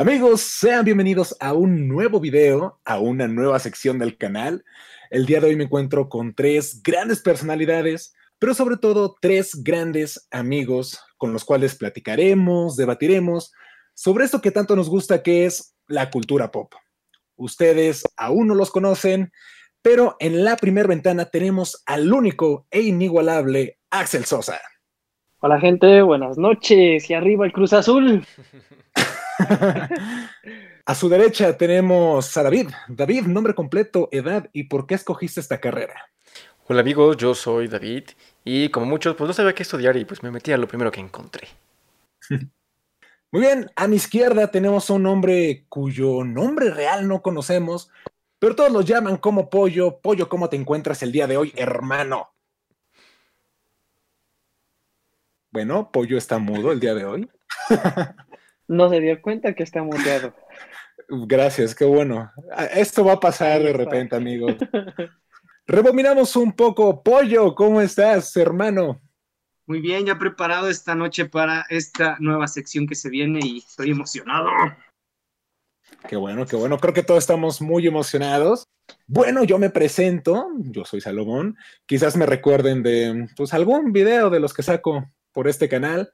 Amigos, sean bienvenidos a un nuevo video, a una nueva sección del canal. El día de hoy me encuentro con tres grandes personalidades, pero sobre todo tres grandes amigos con los cuales platicaremos, debatiremos sobre esto que tanto nos gusta que es la cultura pop. Ustedes aún no los conocen, pero en la primera ventana tenemos al único e inigualable Axel Sosa. Hola gente, buenas noches y arriba el Cruz Azul. a su derecha tenemos a David. David, nombre completo, edad y por qué escogiste esta carrera. Hola amigos, yo soy David y como muchos, pues no sabía qué estudiar y pues me metí a lo primero que encontré. Muy bien, a mi izquierda tenemos a un hombre cuyo nombre real no conocemos, pero todos lo llaman como Pollo. Pollo, ¿cómo te encuentras el día de hoy, hermano? Bueno, Pollo está mudo el día de hoy. No se dio cuenta que está muteado. Gracias, qué bueno. Ah, esto va a pasar de repente, amigo. Rebominamos un poco. Pollo, ¿cómo estás, hermano? Muy bien, ya preparado esta noche para esta nueva sección que se viene y estoy emocionado. Qué bueno, qué bueno. Creo que todos estamos muy emocionados. Bueno, yo me presento. Yo soy Salomón. Quizás me recuerden de pues, algún video de los que saco por este canal.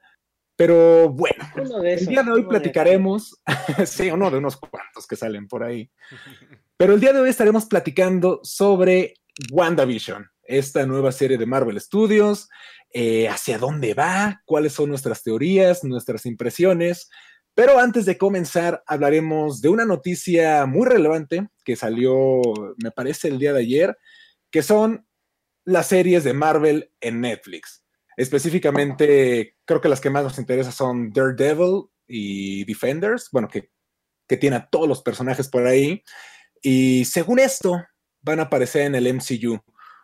Pero bueno, el día de hoy platicaremos, sí, uno de unos cuantos que salen por ahí. Pero el día de hoy estaremos platicando sobre WandaVision, esta nueva serie de Marvel Studios, eh, hacia dónde va, cuáles son nuestras teorías, nuestras impresiones. Pero antes de comenzar, hablaremos de una noticia muy relevante que salió, me parece, el día de ayer, que son las series de Marvel en Netflix. Específicamente, creo que las que más nos interesan son Daredevil y Defenders, bueno, que, que tiene a todos los personajes por ahí. Y según esto, van a aparecer en el MCU.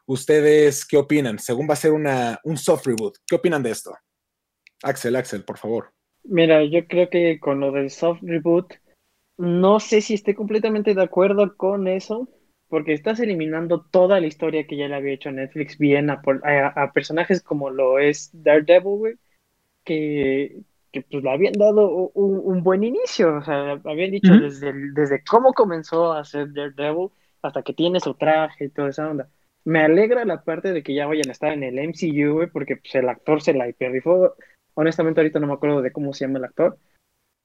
¿Ustedes qué opinan? Según va a ser una, un soft reboot, ¿qué opinan de esto? Axel, Axel, por favor. Mira, yo creo que con lo del soft reboot, no sé si esté completamente de acuerdo con eso, porque estás eliminando toda la historia que ya le había hecho Netflix bien a, personajes como lo es Daredevil, que, que pues le habían dado un, buen inicio, o sea, habían dicho desde, desde cómo comenzó a ser Daredevil hasta que tiene su traje y toda esa onda. Me alegra la parte de que ya vayan a estar en el MCU, porque pues, el actor se la hiperrifó. Honestamente, ahorita no me acuerdo de cómo se llama el actor.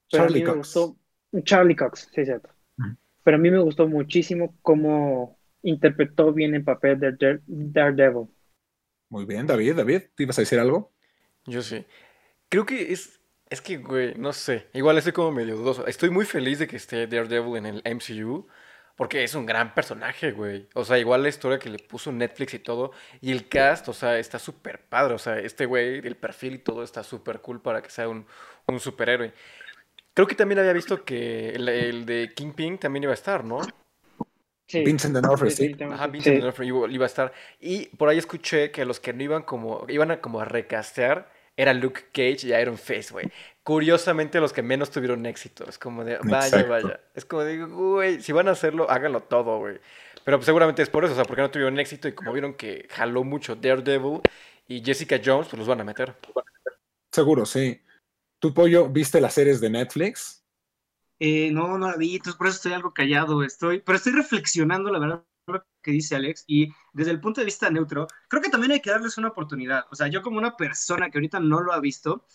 Charlie Cox. Charlie Cox, sí, cierto pero a mí me gustó muchísimo cómo interpretó bien el papel de Daredevil. Muy bien, David, David, ¿te ibas a decir algo? Yo sí. Creo que es, es que, güey, no sé, igual estoy como medio dudoso. Estoy muy feliz de que esté Daredevil en el MCU, porque es un gran personaje, güey. O sea, igual la historia que le puso Netflix y todo, y el cast, o sea, está súper padre. O sea, este güey, el perfil y todo está súper cool para que sea un, un superhéroe. Creo que también había visto que el, de Kingpin también iba a estar, ¿no? Sí. Vincent D'Onofrio, sí. Ajá, Vincent D'Onofrio iba a estar. Y por ahí escuché que los que no iban como, iban a como a recastear era Luke Cage y Iron Face, güey. Curiosamente los que menos tuvieron éxito. Es como de, vaya, vaya. Es como de, güey, si van a hacerlo, háganlo todo, güey. Pero pues, seguramente es por eso, o sea, porque no tuvieron éxito y como vieron que jaló mucho Daredevil y Jessica Jones, pues los van a meter. Seguro, sí. ¿Tu pollo viste las series de Netflix? Eh, no, no la vi, entonces por eso estoy algo callado, estoy, pero estoy reflexionando, la verdad, lo que dice Alex, y desde el punto de vista neutro, creo que también hay que darles una oportunidad. O sea, yo como una persona que ahorita no lo ha visto,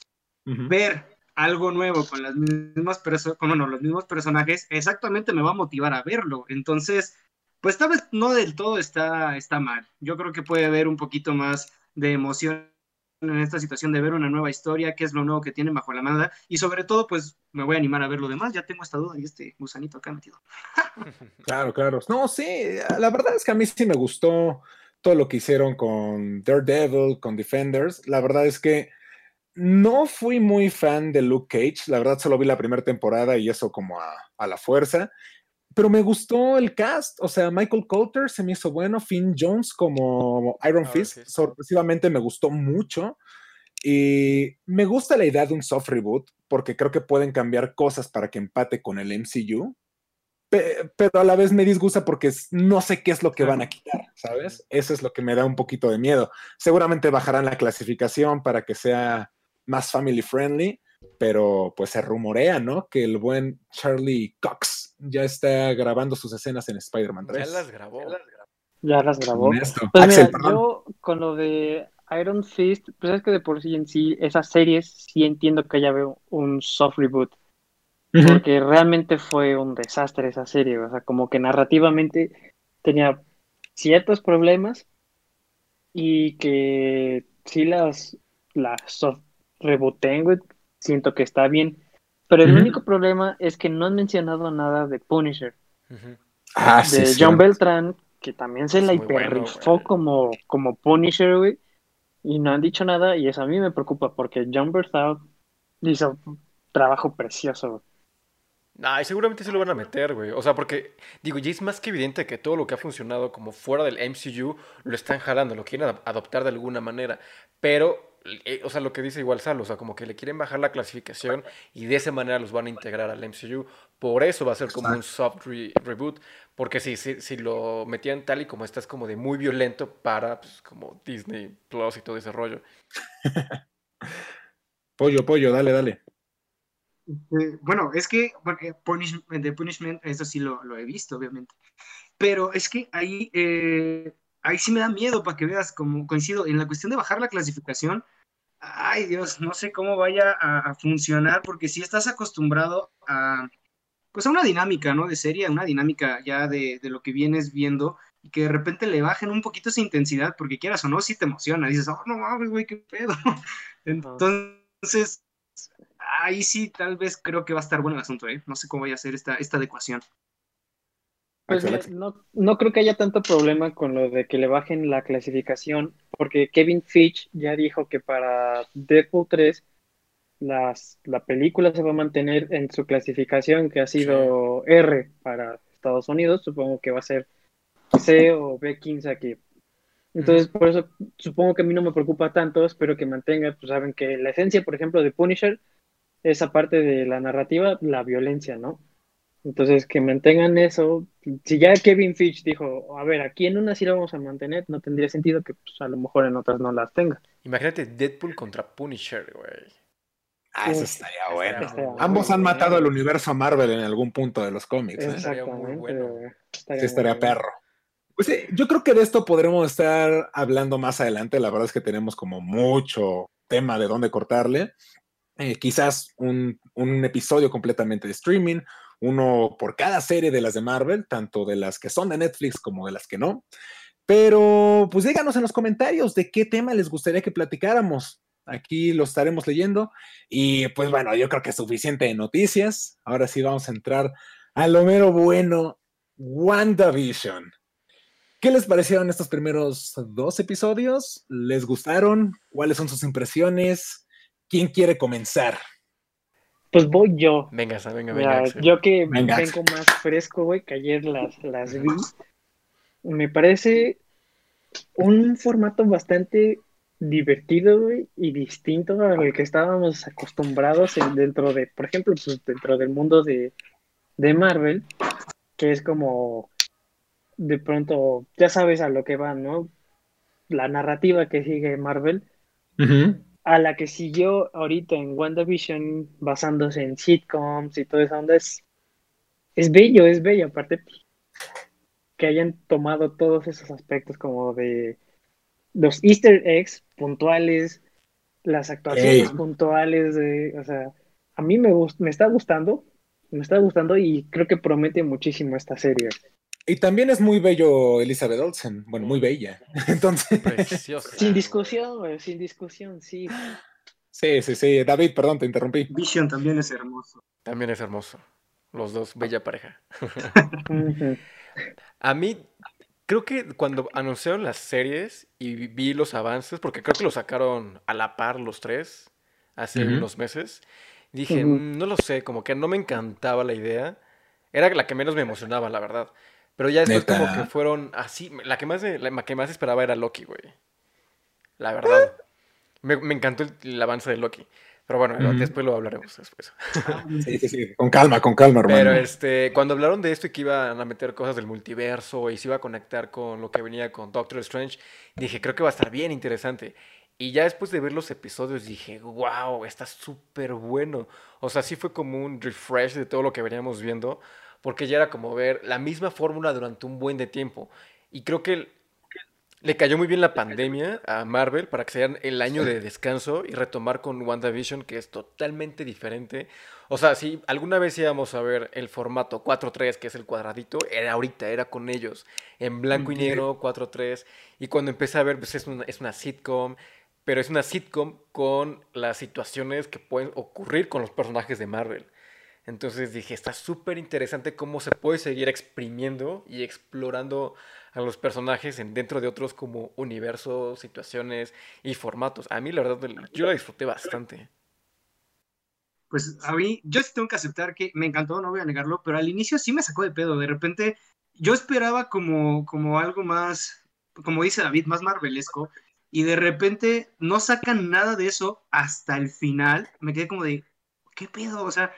ver algo nuevo con las mismas personas, con los mismos personajes, exactamente me va a motivar a verlo. Entonces, pues tal vez no del todo está, está mal. Yo creo que puede haber un poquito más de emoción en esta situación de ver una nueva historia, qué es lo nuevo que tienen bajo la manga y sobre todo pues me voy a animar a ver lo demás, ya tengo esta duda y este gusanito acá metido. claro, claro. No, sí, la verdad es que a mí sí me gustó todo lo que hicieron con Daredevil, con Defenders. La verdad es que no fui muy fan de Luke Cage, la verdad solo vi la primera temporada y eso como a, a la fuerza pero me gustó el cast, o sea, Michael Coulter se me hizo bueno, Finn Jones como Iron Fist, sorpresivamente me gustó mucho. Y me gusta la idea de un soft reboot, porque creo que pueden cambiar cosas para que empate con el MCU, pero a la vez me disgusta porque no sé qué es lo que van a quitar, ¿sabes? Eso es lo que me da un poquito de miedo. Seguramente bajarán la clasificación para que sea más family friendly, pero pues se rumorea, ¿no? Que el buen Charlie Cox ya está grabando sus escenas en Spider-Man 3. Ya las grabó. Ya las grabó. Honesto. Pues Axel, mira, perdón. yo con lo de Iron Fist, pues es que de por sí en sí, esas series sí entiendo que ya veo un soft reboot, porque realmente fue un desastre esa serie, o sea, como que narrativamente tenía ciertos problemas y que sí las, las soft rebooten, güey, siento que está bien, pero el único problema es que no han mencionado nada de Punisher. Ah, de sí, John cierto. Beltrán, que también se Es la bueno, hiperrifó como, como Punisher, güey, y no han dicho nada, y eso a mí me preocupa, porque John Beltrán hizo un trabajo precioso, güey. Nah, y seguramente sí lo van a meter, güey. O sea, porque, digo, ya es más que evidente que todo lo que ha funcionado como fuera del MCU lo están jalando, lo quieren adoptar de alguna manera. Pero, eh, o sea, lo que dice igual Sal, o sea, como que le quieren bajar la clasificación y de esa manera los van a integrar al MCU. Por eso va a ser como un soft re- reboot. Porque si, si, si lo metían tal y como está, es como de muy violento para, pues, como Disney Plus y todo ese rollo. Pollo, pollo, dale, dale. Eh, bueno, es que bueno, eh, Punish- The Punishment, eso sí lo, lo he visto, obviamente. Pero es que ahí, eh, ahí sí me da miedo para que veas, como coincido, en la cuestión de bajar la clasificación. Ay, Dios, no sé cómo vaya a, funcionar, porque si estás acostumbrado a, pues a una dinámica, ¿no? De serie, a una dinámica ya de, lo que vienes viendo, y que de repente le bajen un poquito esa intensidad, porque quieras o no, sí te emociona. Dices, oh, no mames, güey, qué pedo. Entonces, ahí sí, tal vez creo que va a estar bueno el asunto, ¿eh? No sé cómo vaya a ser esta adecuación. Pues Axel, mira, Axel. no, no creo que haya tanto problema con lo de que le bajen la clasificación, porque Kevin Feige ya dijo que para Deadpool 3 las, la película se va a mantener en su clasificación, que ha sido R para Estados Unidos, supongo que va a ser C o B15 aquí. Entonces, por eso supongo que a mí no me preocupa tanto, espero que mantenga, pues saben que la esencia, por ejemplo, de Punisher, esa parte de la narrativa, la violencia, ¿no? Entonces, que mantengan eso. Si ya Kevin Fitch dijo, a ver, aquí en una sí la vamos a mantener, no tendría sentido que pues, a lo mejor en otras no las tenga. Imagínate Deadpool contra Punisher, güey. Ah, eso estaría bueno. estaría Ambos han bueno. matado al universo Marvel en algún punto de los cómics. ¿eh? Estaría muy Exactamente. bueno. güey. Sí, Estaría bueno. perro. Pues sí, yo creo que de esto podremos estar hablando más adelante. La verdad es que tenemos como mucho tema de dónde cortarle. Eh, quizás un, un episodio completamente de streaming, uno por cada serie de las de Marvel, tanto de las que son de Netflix como de las que no. Pero pues díganos en los comentarios de qué tema les gustaría que platicáramos. Aquí lo estaremos leyendo. Y pues bueno, yo creo que es suficiente de noticias. Ahora sí vamos a entrar a lo mero bueno, WandaVision. ¿Qué les parecieron estos primeros dos episodios? ¿Les gustaron? ¿Cuáles son sus impresiones? ¿Quién quiere comenzar? Pues voy yo. Venga, venga, Mira, venga. Yo que Venga, vengo más fresco, güey, que ayer las, las vi. Me parece un formato bastante divertido, güey, y distinto al que estábamos acostumbrados en- dentro de, por ejemplo, pues, dentro del mundo de, de Marvel, que es como de pronto, ya sabes a lo que va, ¿no? La narrativa que sigue Marvel a la que siguió ahorita en WandaVision, basándose en sitcoms y toda esa onda, es, es bello, es bello, aparte que hayan tomado todos esos aspectos como de los easter eggs puntuales, las actuaciones puntuales, de, o sea, a mí me, me está gustando, me está gustando y creo que promete muchísimo esta serie. Y también es muy bello Elizabeth Olsen. Bueno, muy bella. Entonces, Precioso. Sin discusión, sin discusión, sí. sí, sí, sí. David, perdón, te interrumpí. Vision también es hermoso. También es hermoso. Los dos, bella pareja. A mí, creo que cuando anunciaron las series y vi- los avances, porque creo que lo sacaron a la par los tres hace unos meses, dije. "Mm, no lo sé, como que no me encantaba la idea. Era la que menos me emocionaba, la verdad. Pero ya después como Neta. que fueron así, la que más, la que más esperaba era Loki, güey. La verdad. Me, me encantó el, el avance de Loki. Pero bueno, después lo hablaremos después. Sí, sí, sí. Con calma, con calma, hermano. Pero este, cuando hablaron de esto y que iban a meter cosas del multiverso y se iba a conectar con lo que venía con Doctor Strange, dije, creo que va a estar bien interesante. Y ya después de ver los episodios dije, wow, está súper bueno. O sea, sí fue como un refresh de todo lo que veníamos viendo, porque ya era como ver la misma fórmula durante un buen de tiempo. Y creo que le cayó muy bien la pandemia a Marvel para que sea el año de descanso y retomar con WandaVision, que es totalmente diferente. O sea, si alguna vez íbamos a ver el formato 4-3, que es el cuadradito, era ahorita, era con ellos, en blanco y negro, 4-3. Y cuando empecé a ver, pues es una, es una sitcom, pero es una sitcom con las situaciones que pueden ocurrir con los personajes de Marvel. Entonces dije, está súper interesante cómo se puede seguir exprimiendo y explorando a los personajes en, dentro de otros como universos, situaciones y formatos. A mí la verdad yo la disfruté bastante. Pues a mí, yo sí tengo que aceptar que me encantó, no voy a negarlo, pero al inicio sí me sacó de pedo. De repente yo esperaba como, como algo más, como dice David, más marvelesco. Y de repente no sacan nada de eso hasta el final. Me quedé como de, ¿qué pedo? O sea,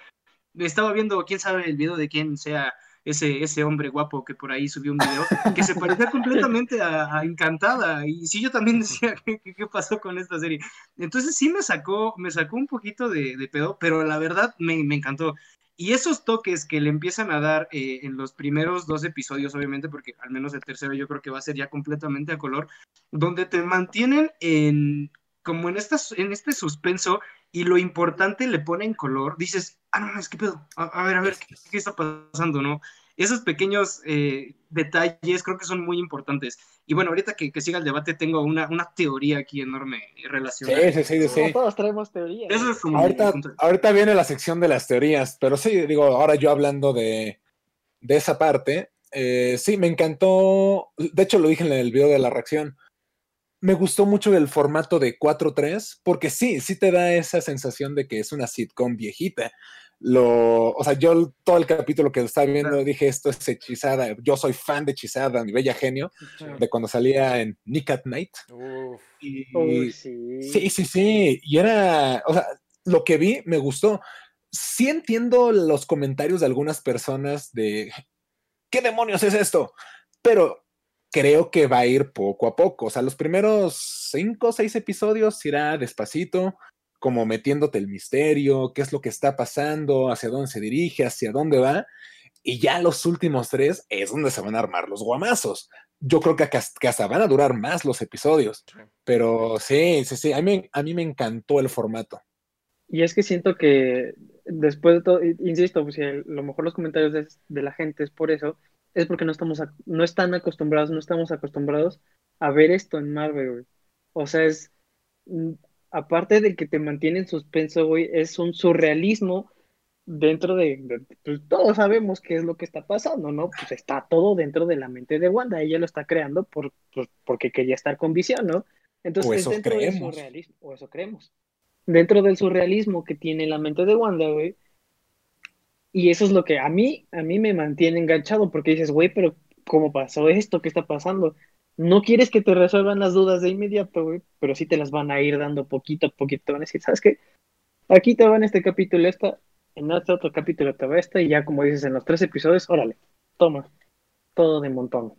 estaba viendo, quién sabe, el video de quién sea ese, ese hombre guapo que por ahí subió un video, que se parecía completamente a, Encantada. Y sí, yo también decía, ¿qué, ¿qué, pasó con esta serie? Entonces sí me sacó, me sacó un poquito de, de pedo, pero la verdad me, me, encantó. Y esos toques que le empiezan a dar eh, en los primeros dos episodios, obviamente, porque al menos el tercero yo creo que va a ser ya completamente a color, donde te mantienen en como en, estas, en este suspenso y lo importante le pone en color, dices, ah, no, es que pedo, a, ver, a ver, ¿qué, está pasando, no? Esos pequeños eh, detalles creo que son muy importantes. Y bueno, ahorita que, siga el debate, tengo una, una teoría aquí enorme relacionada. Sí, sí, sí. sí. todos traemos teorías. Eso es como ahorita, ahorita, viene la sección de las teorías, pero sí, digo, ahora yo hablando de, de esa parte, eh, sí, me encantó. De hecho, lo dije en el video de la reacción me gustó mucho el formato de 4-3, porque sí, sí te da esa sensación de que es una sitcom viejita. Lo, o sea, yo todo el capítulo que estaba viendo dije, esto es hechizada. Yo soy fan de hechizada, mi bella genio, de cuando salía en Nick at Night. Y, sí. sí, sí, sí. Y era, o sea, lo que vi me gustó. Sí entiendo los comentarios de algunas personas de, ¿qué demonios es esto? Pero creo que va a ir poco a poco. O sea, los primeros cinco o seis episodios irá despacito, como metiéndote el misterio, qué es lo que está pasando, hacia dónde se dirige, hacia dónde va. Y ya los últimos tres es donde se van a armar los guamazos. Yo creo que, hasta van a durar más los episodios. Pero sí, sí, sí, a mí, a mí me encantó el formato. Y es que siento que después de todo, insisto, pues si a lo mejor los comentarios de, de la gente es por eso, es porque no estamos, no están acostumbrados, no estamos acostumbrados a ver esto en Marvel, O sea, es, mm, aparte de que te mantiene en suspenso, güey, es un surrealismo dentro de, pues todos sabemos qué es lo que está pasando, ¿no? Pues está todo dentro de la mente de Wanda, ella lo está creando por, pues, porque quería estar con visión, ¿no? Entonces, o eso dentro creemos. del surrealismo, o eso creemos. Dentro del surrealismo que tiene la mente de Wanda, güey, y eso es lo que a mí, a mí me mantiene enganchado, porque dices, güey, pero ¿cómo pasó esto? ¿Qué está pasando? No quieres que te resuelvan las dudas de inmediato, güey, pero sí te las van a ir dando poquito a poquito. Te van a decir, ¿sabes qué? Aquí te va en este capítulo esta, en este otro capítulo te va esta, y ya como dices, en los tres episodios, órale, toma, todo de montón.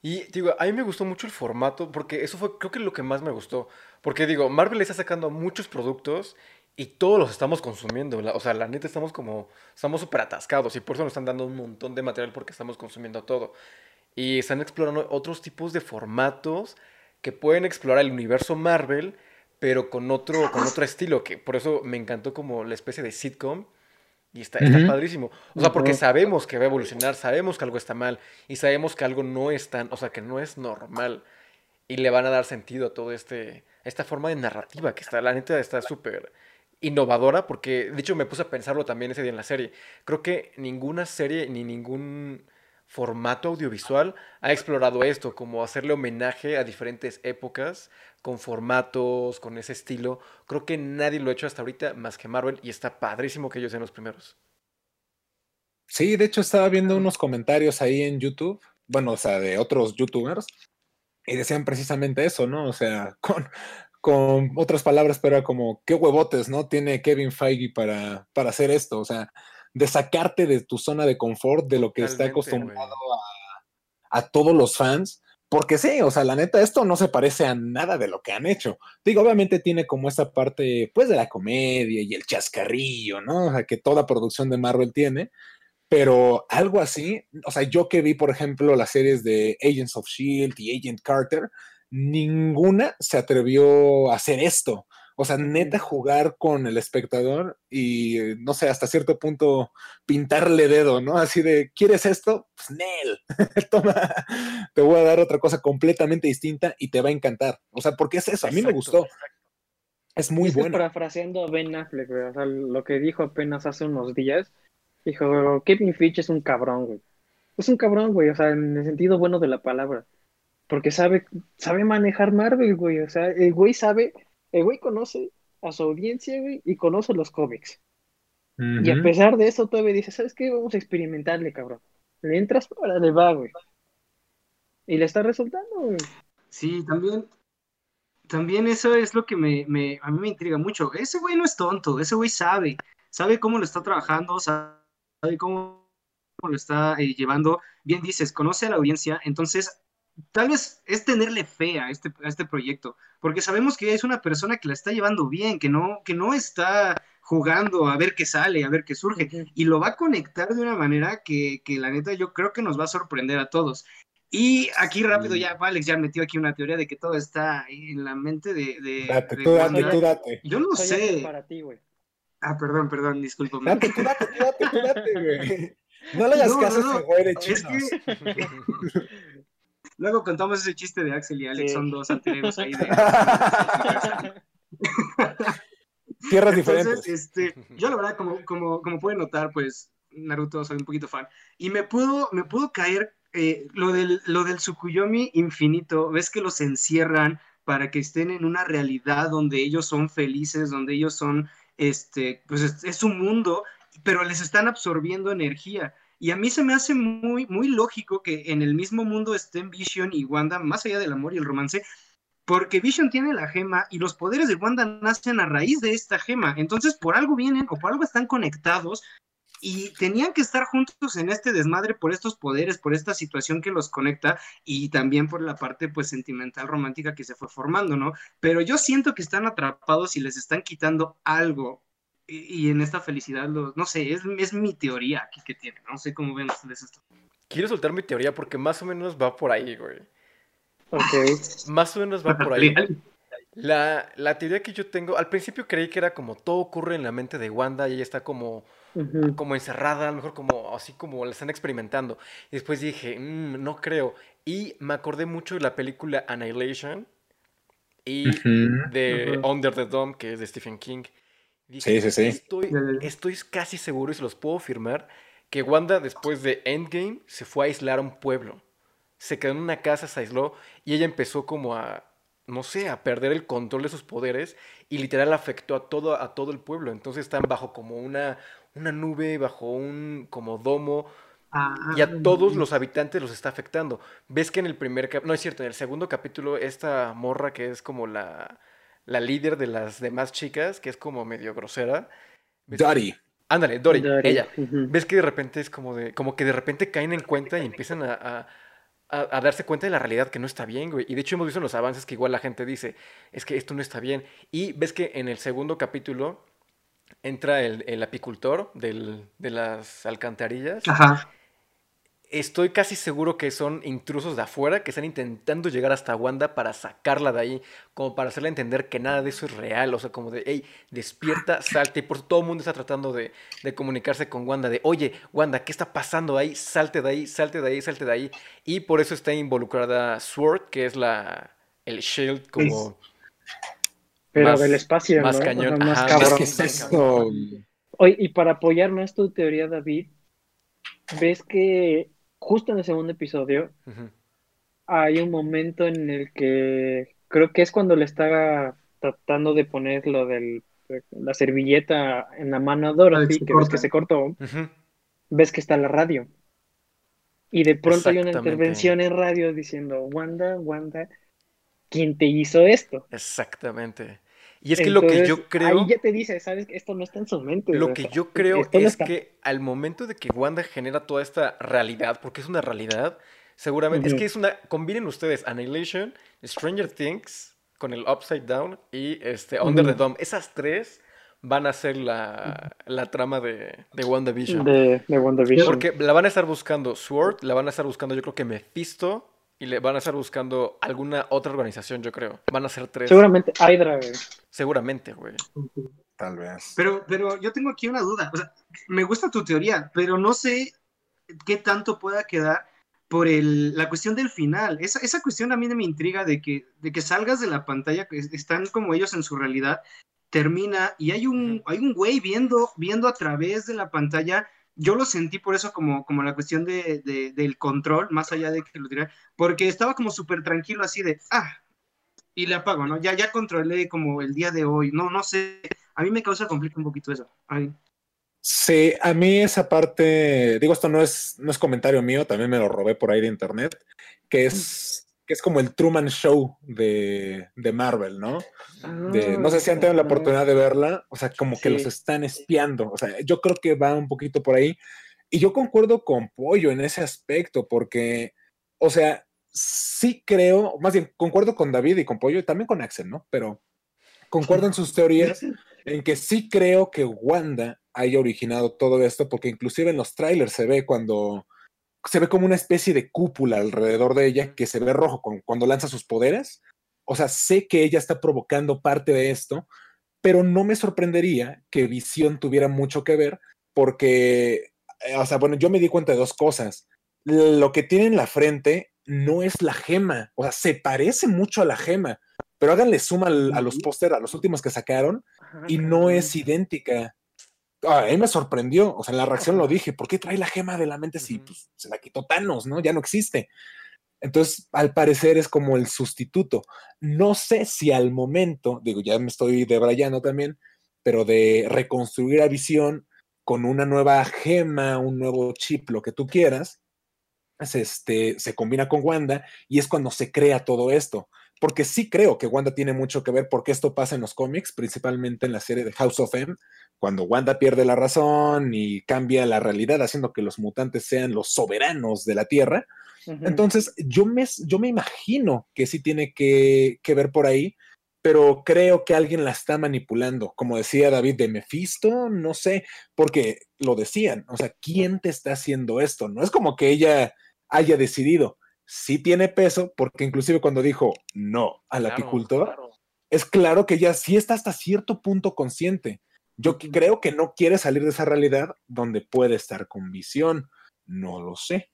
Y digo, a mí me gustó mucho el formato, porque eso fue, creo que lo que más me gustó. Porque digo, Marvel está sacando muchos productos y todos los estamos consumiendo. o sea, la neta estamos como, estamos súper atascados y por eso nos están dando un montón de material porque estamos consumiendo todo. Y están explorando otros tipos de formatos que pueden explorar el universo Marvel, pero con otro, con otro estilo, que por eso me encantó como la especie de sitcom. Y está, está padrísimo. O sea, porque sabemos que va a evolucionar, sabemos que algo está mal y sabemos que algo no es tan, o sea, que no es normal. Y le van a dar sentido a todo este, esta forma de narrativa que está, la neta está súper innovadora, porque de hecho me puse a pensarlo también ese día en la serie. Creo que ninguna serie ni ningún formato audiovisual ha explorado esto, como hacerle homenaje a diferentes épocas, con formatos, con ese estilo. Creo que nadie lo ha hecho hasta ahorita más que Marvel y está padrísimo que ellos sean los primeros. Sí, de hecho estaba viendo unos comentarios ahí en YouTube, bueno, o sea, de otros youtubers, y decían precisamente eso, ¿no? O sea, con, con otras palabras, pero era como, qué huevotes, ¿no? Tiene Kevin Feige para, para hacer esto, o sea, de sacarte de tu zona de confort, de lo que está acostumbrado a, todos los fans, porque sí, o sea, la neta, esto no se parece a nada de lo que han hecho. Digo, obviamente tiene como esa parte, pues, de la comedia y el chascarrillo, ¿no? O sea, que toda producción de Marvel tiene, pero algo así, o sea, yo que vi, por ejemplo, las series de Agents of Shield y Agent Carter, ninguna se atrevió a hacer esto. O sea, neta jugar con el espectador y, no sé, hasta cierto punto pintarle dedo, ¿no? Así de, ¿quieres esto? Pues Nel, toma, te voy a dar otra cosa completamente distinta y te va a encantar. O sea, porque es eso, a mí me gustó. Es muy bueno. Parafraseando a Ben Affleck, güey, o sea, lo que dijo apenas hace unos días, dijo, Kevin Fitch es un cabrón, güey. Es un cabrón, güey, o sea, en el sentido bueno de la palabra. Porque sabe, sabe manejar Marvel, güey. O sea, el güey sabe, el güey conoce a su audiencia, güey, y conoce los cómics. Y a pesar de eso, todavía dice, ¿sabes qué? Vamos a experimentarle, cabrón. Le entras para le va, güey. Y le está resultando, güey. Sí, también, también eso es lo que me, me- a mí me intriga mucho. Ese güey no es tonto, ese güey sabe, sabe cómo lo está trabajando, sabe cómo lo está eh, llevando. Bien dices, conoce a la audiencia, entonces tal vez es tenerle fe a este, a este proyecto, porque sabemos que es una persona que la está llevando bien, que no, que no está jugando a ver qué sale, a ver qué surge, y lo va a conectar de una manera que, que la neta yo creo que nos va a sorprender a todos. Y aquí rápido ya, Alex ya metió aquí una teoría de que todo está en la mente de... de- Date, de tú date, tú date. Yo no Soy sé. para ti, güey. Ah, perdón, perdón, discúlpame. Date, tú date, tú date, tú date, güey. No le hagas No, caso no, a ese güey de Es chinos. que luego contamos ese chiste de Axel y Alex, Sí. son dos anteriores ahí de... Tierras Entonces, diferentes. este, yo la verdad, como, como, como pueden notar, pues Naruto soy un poquito fan. Y me pudo, me pudo caer eh, lo, del, lo del Tsukuyomi infinito. Ves que los encierran para que estén en una realidad donde ellos son felices, donde ellos son, este, pues es, es su mundo, pero les están absorbiendo energía. Y a mí se me hace muy, muy lógico que en el mismo mundo estén Vision y Wanda, más allá del amor y el romance, porque Vision tiene la gema y los poderes de Wanda nacen a raíz de esta gema. Entonces, por algo vienen o por algo están conectados y tenían que estar juntos en este desmadre por estos poderes, por esta situación que los conecta y también por la parte pues sentimental romántica que se fue formando, ¿no? Pero yo siento que están atrapados y les están quitando algo y, y en esta felicidad, los, no sé, es, es mi teoría aquí que tiene, no sé cómo ven ustedes esto. Quiero soltar mi teoría porque más o menos va por ahí, güey. Ok. Más o menos va por ahí. La, la teoría que yo tengo, al principio creí que era como todo ocurre en la mente de Wanda y ella está como, como encerrada, a lo mejor como así como la están experimentando. Y después dije, "Mm, no creo. Y me acordé mucho de la película Annihilation y de. Under the Dome, que es de Stephen King. Dije, Sí, sí, sí. Estoy, estoy casi seguro y se los puedo afirmar que Wanda después de Endgame se fue a aislar a un pueblo. Se quedó en una casa, se aisló y ella empezó como a, no sé, a perder el control de sus poderes y literal afectó a todo, a todo el pueblo. Entonces están bajo como una, una nube, bajo un como domo y a todos los habitantes los está afectando. Ves que en el primer cap- no es cierto, en el segundo capítulo esta morra que es como la, la líder de las demás chicas, que es como medio grosera. ¿ves que- Dottie. Ándale, Dory, Dory, ella. Ves que de repente es como de, como que de repente caen en cuenta y empiezan a, a- a- a darse cuenta de la realidad que no está bien, güey. Y de hecho hemos visto en los avances que igual la gente dice, es que esto no está bien. Y ves que en el segundo capítulo entra el, el apicultor del- de las alcantarillas. Ajá. Estoy casi seguro que son intrusos de afuera que están intentando llegar hasta Wanda para sacarla de ahí, como para hacerle entender que nada de eso es real, o sea, como de, hey, despierta, salte, y por eso todo el mundo está tratando de, de comunicarse con Wanda, de, oye, Wanda, ¿qué está pasando ahí? Salte de ahí, salte de ahí, salte de ahí, y por eso está involucrada Sword, que es la, el shield como... Pero más- del espacio, más ¿no? cañón, más ajá, cabrón. ¿Qué es eso? Oye, y para apoyarme a tu teoría, David, ves que justo en el segundo episodio hay un momento en el que creo que es cuando le está tratando de poner lo del la servilleta en la mano a Dorothy, se que ves que se cortó, ves que está la radio. Y de pronto hay una intervención en radio diciendo, Wanda, Wanda, ¿quién te hizo esto? Exactamente. Y es que lo que yo creo... Ahí ya te dice, sabes que esto no está en su mente. Lo o que yo creo no es que al momento de que Wanda genera toda esta realidad, porque es una realidad, Seguramente. Es que es una. Combinen ustedes Annihilation, Stranger Things con el Upside Down y este Under the. Dome. Esas tres van a ser la, la trama de, de WandaVision. De, de WandaVision. Porque la van a estar buscando Sword, la van a estar buscando yo creo que Mephisto y le van a estar buscando alguna otra organización, yo creo. Van a ser tres. Seguramente Hydra, güey. Seguramente, güey. Tal vez. Pero, pero yo tengo aquí una duda. O sea, me gusta tu teoría, pero no sé qué tanto pueda quedar por el, la cuestión del final. Esa, esa cuestión a mí me intriga de que, de que salgas de la pantalla, que están como ellos en su realidad, termina y hay un, hay un güey viendo, viendo a través de la pantalla. Yo lo sentí por eso como, como la cuestión de, de- del control, más allá de que lo tirara, porque estaba como súper tranquilo así de, ah, y le apago, ¿no? Ya, ya controlé como el día de hoy. No, no sé. A mí me causa conflicto un poquito eso. Sí, a mí esa parte, digo, esto no es, no es comentario mío, también me lo robé por ahí de internet, que es, que es como el Truman Show de, de Marvel, ¿no? De- no sé si han tenido la Ah, oportunidad de verla, o sea, como que Sí. los están espiando, o sea, yo creo que va un poquito por ahí. Y yo concuerdo con Pollo en ese aspecto, porque, o sea, sí creo, más bien, concuerdo con David y con Pollo, y también con Axel, ¿no? Pero concuerdo en sus teorías en que sí creo que Wanda haya originado todo esto, porque inclusive en los trailers se ve cuando se ve como una especie de cúpula alrededor de ella que se ve rojo con- cuando lanza sus poderes. O sea, sé que ella está provocando parte de esto, pero no me sorprendería que Visión tuviera mucho que ver, porque, eh, o sea, bueno, yo me di cuenta de dos cosas. Lo que tiene en la frente no es la gema, o sea, se parece mucho a la gema, pero háganle suma a los póster, a los últimos que sacaron, y no es idéntica. A mí me sorprendió, o sea, en la reacción lo dije, ¿por qué trae la gema de la mente si pues, se la quitó Thanos, ¿no? Ya no existe. Entonces, al parecer es como el sustituto. No sé si al momento, digo, ya me estoy debrayando también, pero de reconstruir a Visión con una nueva gema, un nuevo chip, lo que tú quieras, es este, se combina con Wanda y es cuando se crea todo esto. Porque sí creo que Wanda tiene mucho que ver porque esto pasa en los cómics, principalmente en la serie de House of M, cuando Wanda pierde la razón y cambia la realidad, haciendo que los mutantes sean los soberanos de la Tierra. Entonces, yo me, yo me imagino que sí tiene que, que ver por ahí, pero creo que alguien la está manipulando. Como decía David de Mephisto, no sé, porque lo decían, o sea, ¿quién te está haciendo esto? No es como que ella haya decidido. Sí tiene peso, porque inclusive cuando dijo no al Claro, apicultor, claro. es claro que ella sí está hasta cierto punto consciente. Yo que- creo que no quiere salir de esa realidad donde puede estar con visión. No lo sé.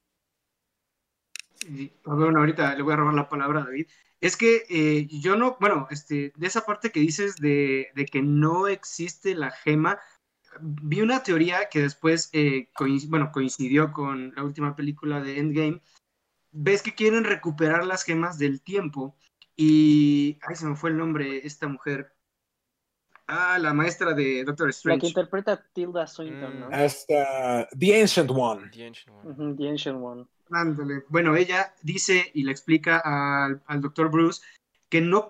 Y, ah, bueno, ahorita le voy a robar la palabra a David. Es que eh, yo no, bueno, este, de esa parte que dices de, de que no existe la gema, vi una teoría que después, eh, coinc- bueno, coincidió con la última película de Endgame. Ves que quieren recuperar las gemas del tiempo y, ay, se me fue el nombre, esta mujer. Ah, la maestra de Doctor La que Strange. interpreta a Tilda Swinton, Mm. ¿no? Hasta The Ancient One. The Ancient One. The Ancient One. Ándale. Bueno, ella dice y le explica al, al doctor Bruce que no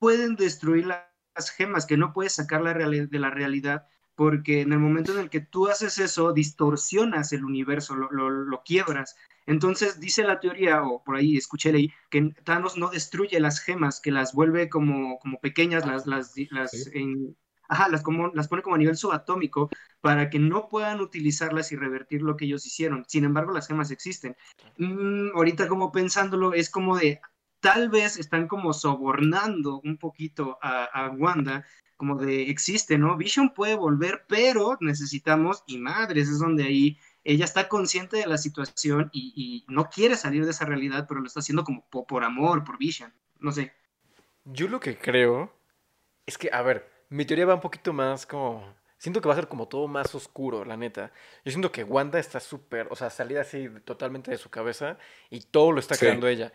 pueden destruir la- las gemas, que no puedes sacarla reali- de la realidad, porque en el momento en el que tú haces eso, distorsionas el universo, lo, lo- lo quiebras. Entonces dice la teoría, o por ahí escuché leí, que Thanos no destruye las gemas, que las vuelve como, como pequeñas, las, las, las, Sí. en- ajá, las, como, las pone como a nivel subatómico para que no puedan utilizarlas y revertir lo que ellos hicieron. Sin embargo, las gemas existen. Mm, ahorita como pensándolo, es como de, tal vez están como sobornando un poquito a, a Wanda, como de, existe, ¿no? Vision puede volver, pero necesitamos, y madres, es donde ahí ella está consciente de la situación y, y no quiere salir de esa realidad, pero lo está haciendo como po- por amor, por Vision, no sé. Yo lo que creo es que, a ver, mi teoría va un poquito más como... Siento que va a ser como todo más oscuro, la neta. Yo siento que Wanda está súper, o sea, salida así totalmente de su cabeza y todo lo está Sí. creando ella.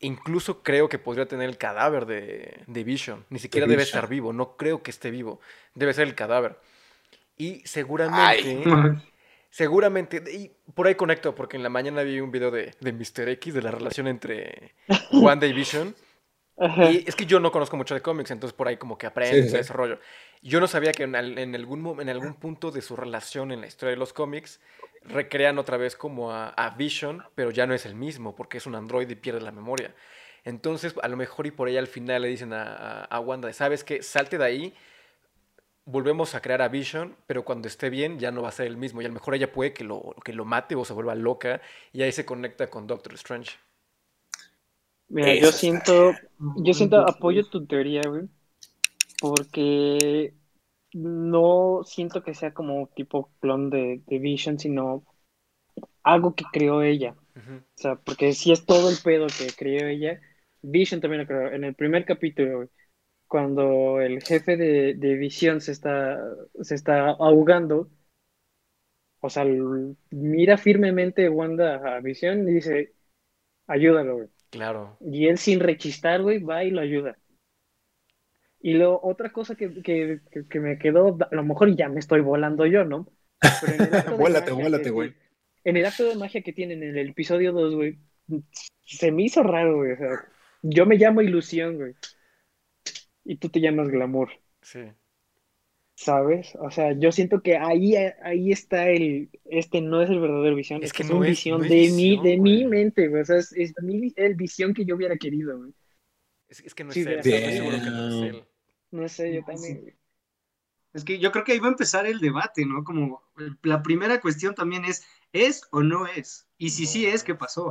Incluso creo que podría tener el cadáver de, de Vision. Ni siquiera debe Vision. estar vivo, no creo que esté vivo. Debe ser el cadáver. Y seguramente... Seguramente, y por ahí conecto, porque en la mañana vi un video de, de Mr. X, de la relación entre Wanda y Vision, Ajá. Y es que yo no conozco mucho de cómics, entonces por ahí como que aprendo Sí, ese rollo. Yo no sabía que en, al- en algún, en algún punto de su relación en la historia de los cómics recrean otra vez como a, a Vision, pero ya no es el mismo porque es un androide y pierde la memoria. Entonces, a lo mejor y por ahí al final le dicen a, a- a Wanda, ¿sabes qué? Salte de ahí, volvemos a crear a Vision, pero cuando esté bien ya no va a ser el mismo. Y a lo mejor ella puede que lo, que lo mate o se vuelva loca y ahí se conecta con Doctor Strange. Mira, Eso yo está siento, yo siento, apoyo tu teoría, güey, porque no siento que sea como tipo clon de, de Vision, sino algo que creó ella. O sea, porque si es todo el pedo que creó ella, Vision también lo creó. En el primer capítulo, güey, cuando el jefe de, de Vision se está, se está ahogando, o sea, mira firmemente Wanda a Vision y dice, ayúdalo, güey. Claro. Y él sin rechistar, güey, va y lo ayuda. Y lo, otra cosa que, que, que- me quedó, a lo mejor ya me estoy volando yo, ¿no? Vuélate, vuélate, güey. En el acto de magia que tienen en el episodio 2, güey, se me hizo raro, güey. O sea, yo me llamo ilusión, güey. Y tú te llamas glamour, Sí. ¿sabes? O sea, yo siento que ahí, ahí está el, este no es el verdadero visión, Es es que no es- visión no es de mi, visión, de mi mente, güey. O sea, es, es mi- el visión que yo hubiera querido, güey. Es, es que no Sí, es él, de- estoy seguro que no es él. No sé, yo también. Es que yo creo que ahí va a empezar el debate, ¿no? Como la primera cuestión también es, ¿es o no es? Y si sí es, ¿qué pasó?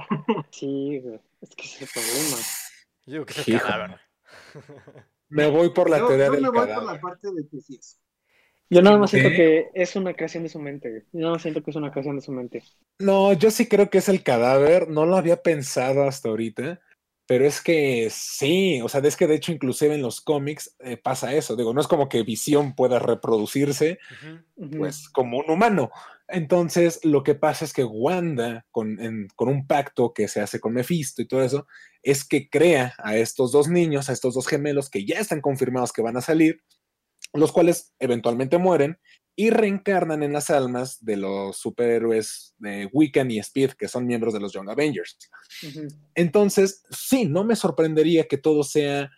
Sí, güey. Es que es el problema. Yo digo que es el Híjole. cadáver. Me voy por la Yo, teoría yo del me voy por la parte de que sí es. Yo nada más ¿Qué? siento que es una creación de su mente. Yo nada más siento que es una creación de su mente. No, yo sí creo que es el cadáver. No lo había pensado hasta ahorita. Pero es que sí, o sea, es que de hecho inclusive en los cómics eh, pasa eso. Digo, no es como que Visión pueda reproducirse, pues como un humano. Entonces, lo que pasa es que Wanda, con, en- con un pacto que se hace con Mephisto y todo eso, es que crea a estos dos niños, a estos dos gemelos que ya están confirmados que van a salir, los cuales eventualmente mueren y reencarnan en las almas de los superhéroes de Wiccan y Speed, que son miembros de los Young Avengers. Entonces, sí, no me sorprendería que todo sea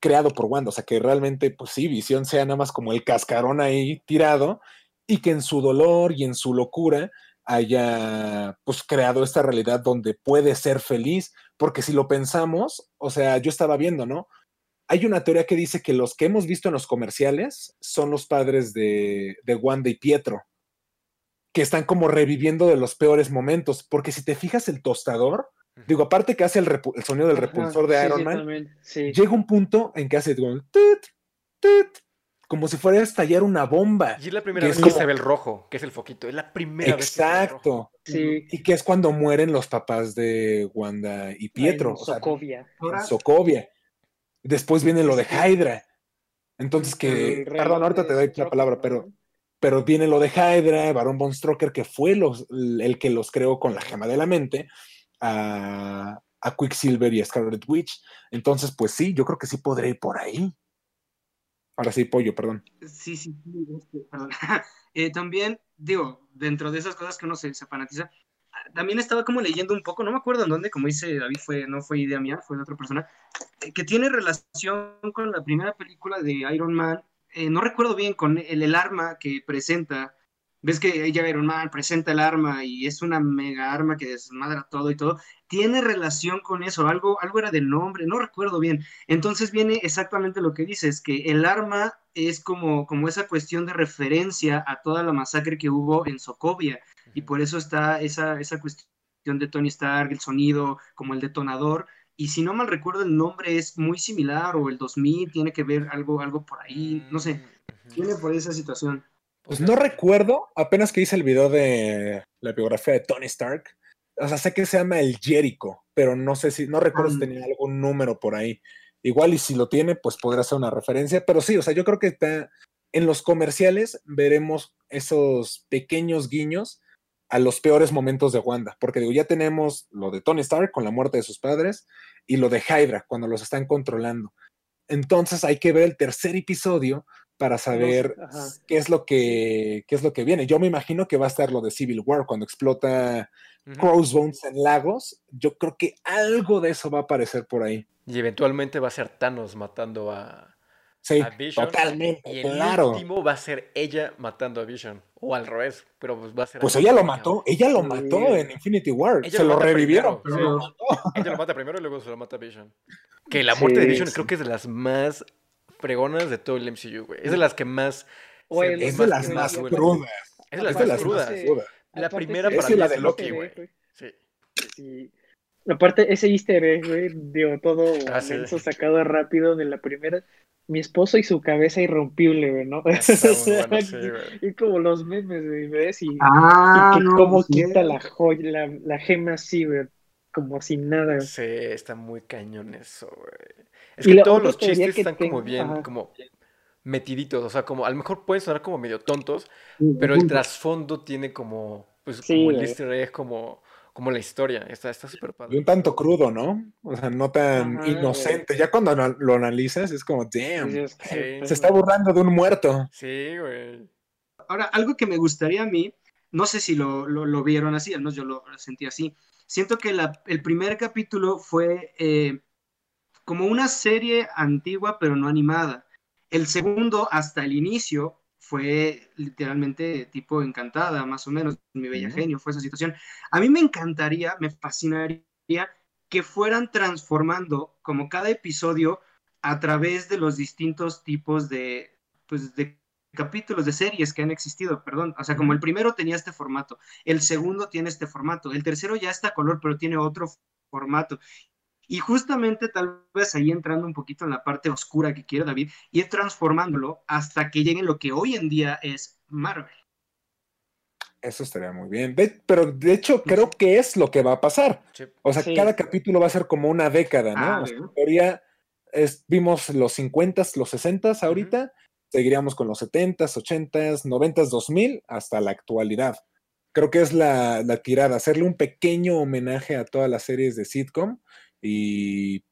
creado por Wanda, o sea, que realmente, pues sí, Visión sea nada más como el cascarón ahí tirado y que en su dolor y en su locura haya pues creado esta realidad donde puede ser feliz, porque si lo pensamos, o sea, yo estaba viendo, ¿no? Hay una teoría que dice que los que hemos visto en los comerciales son los padres de, de Wanda y Pietro, que están como reviviendo de los peores momentos, porque si te fijas el tostador, Digo, aparte que hace el, repu- el sonido del Ajá, repulsor de Iron sí, Man, sí. llega un punto en que hace como, tit, tit, como si fuera a estallar una bomba. Y es la primera Que vez es que como- se ve el rojo, que es el foquito. Es la primera vez que se ve el rojo. Exacto. Sí. Y que es cuando mueren los papás de Wanda y Pietro, En o sea, Sokovia. Ahora, en Sokovia. Después viene lo de Sí. Hydra. Entonces que, perdón, ahorita te doy la palabra, pero, pero viene lo de Hydra, Barón Von Stroker, que fue los, el que los creó con la gema de la mente, a, a Quicksilver y a Scarlet Witch. Entonces, pues sí, yo creo que sí podré ir por ahí. Ahora sí, pollo, perdón. Sí, sí, sí, este, perdón. Eh, también, digo, dentro de esas cosas que uno se, se fanatiza, también estaba como leyendo un poco, no me acuerdo en dónde, como dice David, fue, no fue idea mía, fue de otra persona, eh, que tiene relación con la primera película de Iron Man, eh, no recuerdo bien, con el, el arma que presenta, ves que ella Iron Man presenta el arma y es una mega arma que desmadra todo y todo, tiene relación con eso, algo, algo era del nombre, no recuerdo bien, entonces viene exactamente lo que dices, que el arma es como, como esa cuestión de referencia a toda la masacre que hubo en Sokovia, y por eso está esa, esa cuestión de Tony Stark, el sonido, como el detonador, y si no mal recuerdo el nombre es muy similar, o el 2000 tiene que ver algo, algo por ahí, no sé, Ujú. viene por esa situación. Pues no recuerdo, apenas que hice el video de la biografía de Tony Stark. O sea, sé que se llama el Jericho, pero no sé si, no recuerdo si Ah. tenía algún número por ahí. Igual y si lo tiene, pues podrá ser una referencia, pero sí, o sea, yo creo que está, en los comerciales veremos esos pequeños guiños a los peores momentos de Wanda, porque digo, ya tenemos lo de Tony Stark con la muerte de sus padres y lo de Hydra cuando los están controlando. Entonces hay que ver el tercer episodio para saber ajá. qué es lo que qué es lo que viene. Yo me imagino que va a estar lo de Civil War cuando explota. Crossbones en Lagos. Yo creo que algo de eso va a aparecer por ahí. Y eventualmente va a ser Thanos matando a, Sí, a Vision. totalmente, Y el claro. último va a ser ella matando a Vision. O al revés, pero pues va a ser Pues ella lo cabrón. mató, ella lo Sí. mató en Infinity War. Ella Se lo revivieron, primero, pero sí. lo mató. Ella lo mata primero y luego se lo mata a Vision. Que la muerte de Vision sí. creo que es de las más fregonas de todo el MCU, güey. Es de las que más. O se- el- Es Es de las más crudas. Es de las Es de más las crudas. más Sí. crudas. La primera para mí la es de Loki, güey. Sí. Aparte, ese easter egg, güey, dio todo Ah, sí. menso sacado rápido de la primera. Mi esposo y su cabeza irrompible, güey, ¿no? Bueno, sí, y- güey. y como los memes, güey, ¿ves? Y, Ah, y que no, cómo pues, quita la joya, la, la gema así, güey, como sin nada. güey. Sí, está muy cañón eso, güey. Es Y que todos los chistes que están como tengo- bien, ajá. como metiditos. O sea, como a lo mejor pueden sonar como medio tontos, pero el trasfondo tiene como, pues, Sí, como el easter egg, como, como la historia. Está está súper Y padre. un tanto crudo, ¿no? O sea, no tan Ajá, inocente. Ya cuando lo analizas es como, damn, Dices, Sí. "Qué se está pedo". burlando de un muerto. Sí, güey. Ahora, algo que me gustaría a mí, no sé si lo, lo, lo vieron así, al menos yo lo sentí así. Siento que la- el primer capítulo fue eh, como una serie antigua, pero no animada. El segundo, hasta el inicio, fue literalmente tipo encantada, más o menos. Mi bella genio fue esa situación. A mí me encantaría, me fascinaría que fueran transformando como cada episodio a través de los distintos tipos de, pues, de capítulos de series que han existido, perdón. O sea, como el primero tenía este formato, el segundo tiene este formato, el tercero ya está a color, pero tiene otro formato. Y justamente tal vez ahí entrando un poquito en la parte oscura que quiere David, ir transformándolo hasta que llegue lo que hoy en día es Marvel. Eso estaría muy bien. De- pero de hecho, creo que es lo que va a pasar. O sea, Sí. cada capítulo va a ser como una década, ¿no? Ah, O sea, bien. en teoría, es- vimos los 50s, los 60s ahorita, seguiríamos con los 70s, 80s, 90s, 2000 hasta la actualidad. Creo que es la, la tirada, hacerle un pequeño homenaje a todas las series de sitcom y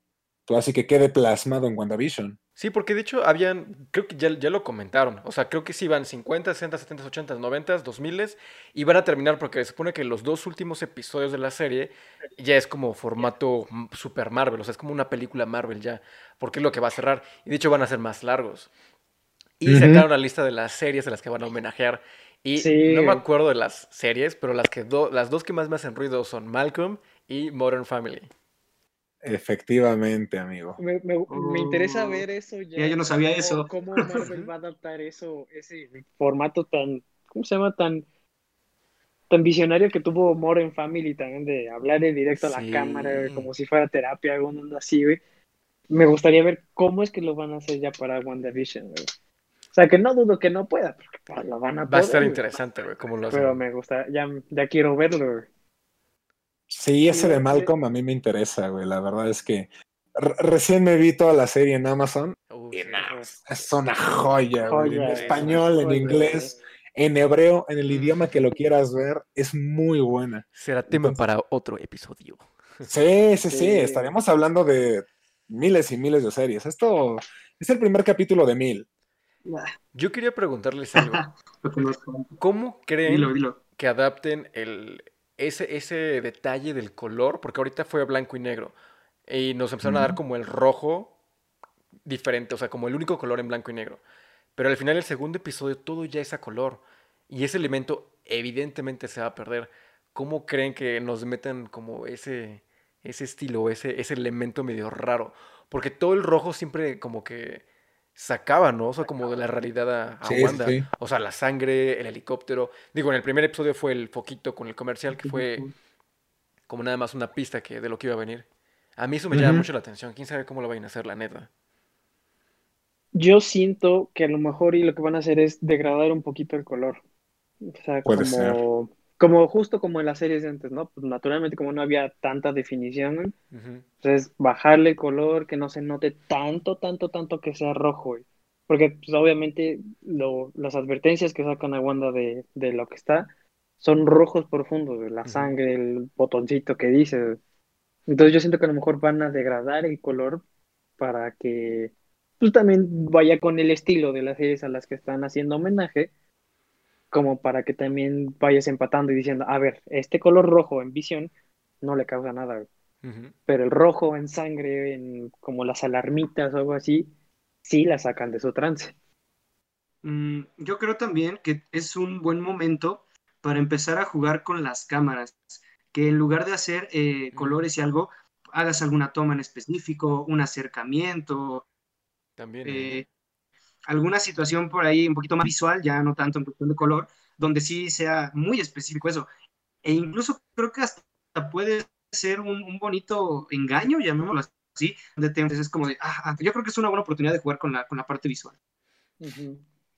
pues, así que quede plasmado en WandaVision. Sí, porque de hecho habían, creo que ya, ya lo comentaron, o sea, creo que sí van 50, 60, 70, 80, 90, 2000 y van a terminar porque se supone que los dos últimos episodios de la serie ya es como formato Super Marvel, o sea, es como una película Marvel ya, porque es lo que va a cerrar y de hecho van a ser más largos. Y sacaron la lista de las series a las que van a homenajear y Sí. no me acuerdo de las series, pero las, que do- las dos que más me hacen ruido son Malcolm y Modern Family. Efectivamente, amigo. Me, me- me interesa Oh, ver eso ya. ya yo no sabía cómo- eso. Cómo Marvel va a adaptar eso, ese formato tan, ¿cómo se llama? Tan, tan visionario que tuvo Modern Family también de hablar en directo a la cámara, como si fuera terapia, algo onda así, güey. Me gustaría ver cómo es que lo van a hacer ya para WandaVision, güey. O sea, que no dudo que no pueda, porque pues, lo van a Va a estar güey. interesante, güey, cómo lo hacen. Pero me gusta, ya, ya quiero verlo, güey. Sí, ese de. Malcolm a mí me interesa, güey. La verdad es que re- recién me vi toda la serie en Amazon. Y sí. no, es una joya, güey. Joya, En es español, en joya, inglés, en hebreo, en el idioma que lo quieras ver, es muy buena. Será tema Entonces- para otro episodio. Sí, sí, sí, Sí. estaríamos hablando de miles y miles de series. Esto es el primer capítulo de mil. Yo quería preguntarles algo. ¿Cómo creen Dilo, dilo. que adapten el, ese, ese detalle del color? Porque ahorita fue blanco y negro. Y nos empezaron a dar como el rojo diferente, o sea, como el único color en blanco y negro. Pero al final del segundo episodio todo ya es a color. Y ese elemento evidentemente se va a perder. ¿Cómo creen que nos metan como ese, ese estilo, ese, ese elemento medio raro? Porque todo el rojo siempre como que sacaba, ¿no? O sea, como de la realidad a, a Sí, sí, Wanda. sí. O sea, la sangre, el helicóptero. Digo, en el primer episodio fue el foquito con el comercial, que fue como nada más una pista que de lo que iba a venir. A mí eso me llama mucho la atención. ¿Quién sabe cómo lo vayan a hacer, la neta? Yo siento que a lo mejor y lo que van a hacer es degradar un poquito el color. O sea, Puede como, como justo como en las series de antes, ¿no? Pues naturalmente como no había tanta definición, entonces bajarle el color, que no se note tanto, tanto, tanto que sea rojo, güey. Porque pues, obviamente lo- las advertencias que sacan a Wanda de, de lo que está son rojos profundos, güey, la sangre, el botoncito que dice. güey. Entonces yo siento que a lo mejor van a degradar el color para que pues también vaya con el estilo de las series a las que están haciendo homenaje, como para que también vayas empatando y diciendo, a ver, este color rojo en visión no le causa nada, güey. Pero el rojo en sangre, en como las alarmitas o algo así, sí la sacan de su trance. Mm, yo creo también que es un buen momento para empezar a jugar con las cámaras, que en lugar de hacer eh, colores y algo, hagas alguna toma en específico, un acercamiento, También. ¿eh? eh, alguna situación por ahí un poquito más visual, ya no tanto en cuestión de color, donde sí sea muy específico eso. E incluso creo que hasta puede ser un, un bonito engaño, llamémoslo así, donde te, es como de, ah, ah, yo creo que es una buena oportunidad de jugar con la, con la parte visual.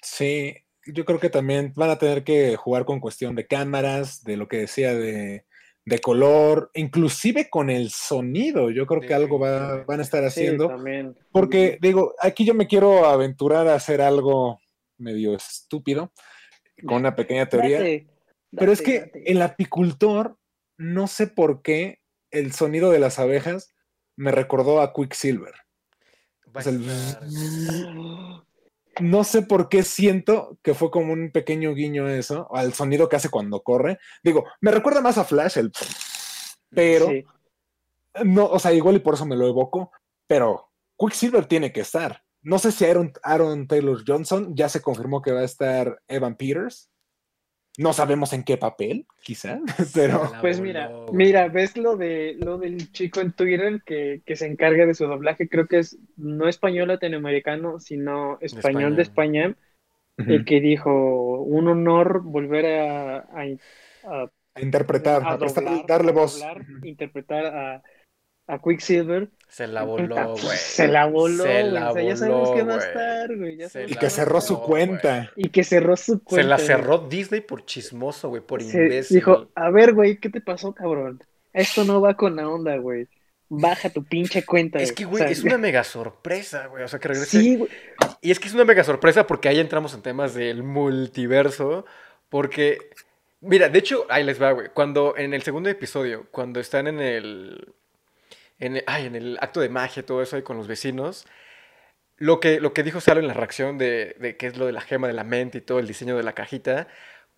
Sí, yo creo que también van a tener que jugar con cuestión de cámaras, de lo que decía de, de color, inclusive con el sonido. Yo creo que algo va- van a estar Sí, haciendo. también. Porque, digo, aquí yo me quiero aventurar a hacer algo medio estúpido, con una pequeña teoría. Date, Pero es que date. el apicultor, no sé por qué, el sonido de las abejas me recordó a Quicksilver. Va a O sea, el- No sé por qué siento que fue como un pequeño guiño eso, al sonido que hace cuando corre. Digo, me recuerda más a Flash, el pero Sí. no, o sea, igual y por eso me lo evoco, pero Quicksilver tiene que estar. No sé si Aaron, Aaron Taylor Johnson ya se confirmó que va a estar Evan Peters. No sabemos en qué papel, quizá, pero Pues mira, mira, ves lo de lo del chico en Twitter que, que se encarga de su doblaje, creo que es no español latinoamericano, sino español de España, el que dijo un honor volver a, a, a- a interpretar, a a prestar- doblar, darle a voz. doblar, interpretar a, a Quicksilver. Se la voló, güey. Se la voló, Se la O sea, ya sabemos voló, que va a estar, güey. ya Se sabemos Y que cerró su voló, cuenta. Y que cerró su cuenta. Se la cerró Disney por chismoso, güey, por Se- imbécil. dijo, a ver, güey, ¿qué te pasó, cabrón? Esto no va con la onda, güey. Baja tu pinche cuenta. Es que, O güey, sea, es una mega sorpresa, güey. O sea, que regrese. Sí, güey. Y es que es una mega sorpresa porque ahí entramos en temas del multiverso. Porque, mira, de hecho, ahí les va, güey. Cuando en el segundo episodio, cuando están en el. En el, ay, en el acto de magia todo eso ahí con los vecinos. Lo que, lo que dijo Salo en la reacción de, de qué es lo de la gema de la mente y todo el diseño de la cajita.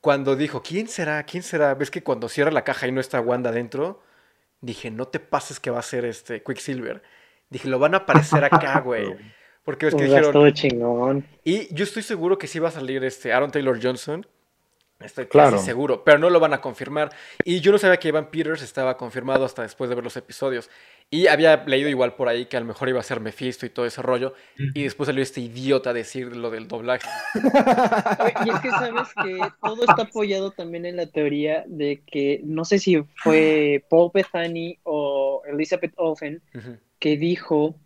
Cuando dijo, ¿quién será? ¿Quién será? ¿Ves que cuando cierra la caja y no está Wanda dentro? Dije, no te pases que va a ser este Quicksilver. Dije, lo van a aparecer acá, güey. Porque es que Pues, dijeron, todo chingón. y yo estoy seguro que sí va a salir este Aaron Taylor Johnson. Estoy Claro. casi seguro, pero no lo van a confirmar. Y yo no sabía que Evan Peters estaba confirmado hasta después de ver los episodios. Y había leído igual por ahí que a lo mejor iba a ser Mephisto y todo ese rollo. Y después salió este idiota a decir lo del doblaje. Y es que sabes que todo está apoyado también en la teoría de que no sé si fue Paul Bethany o Elizabeth Olsen Ujú. que dijo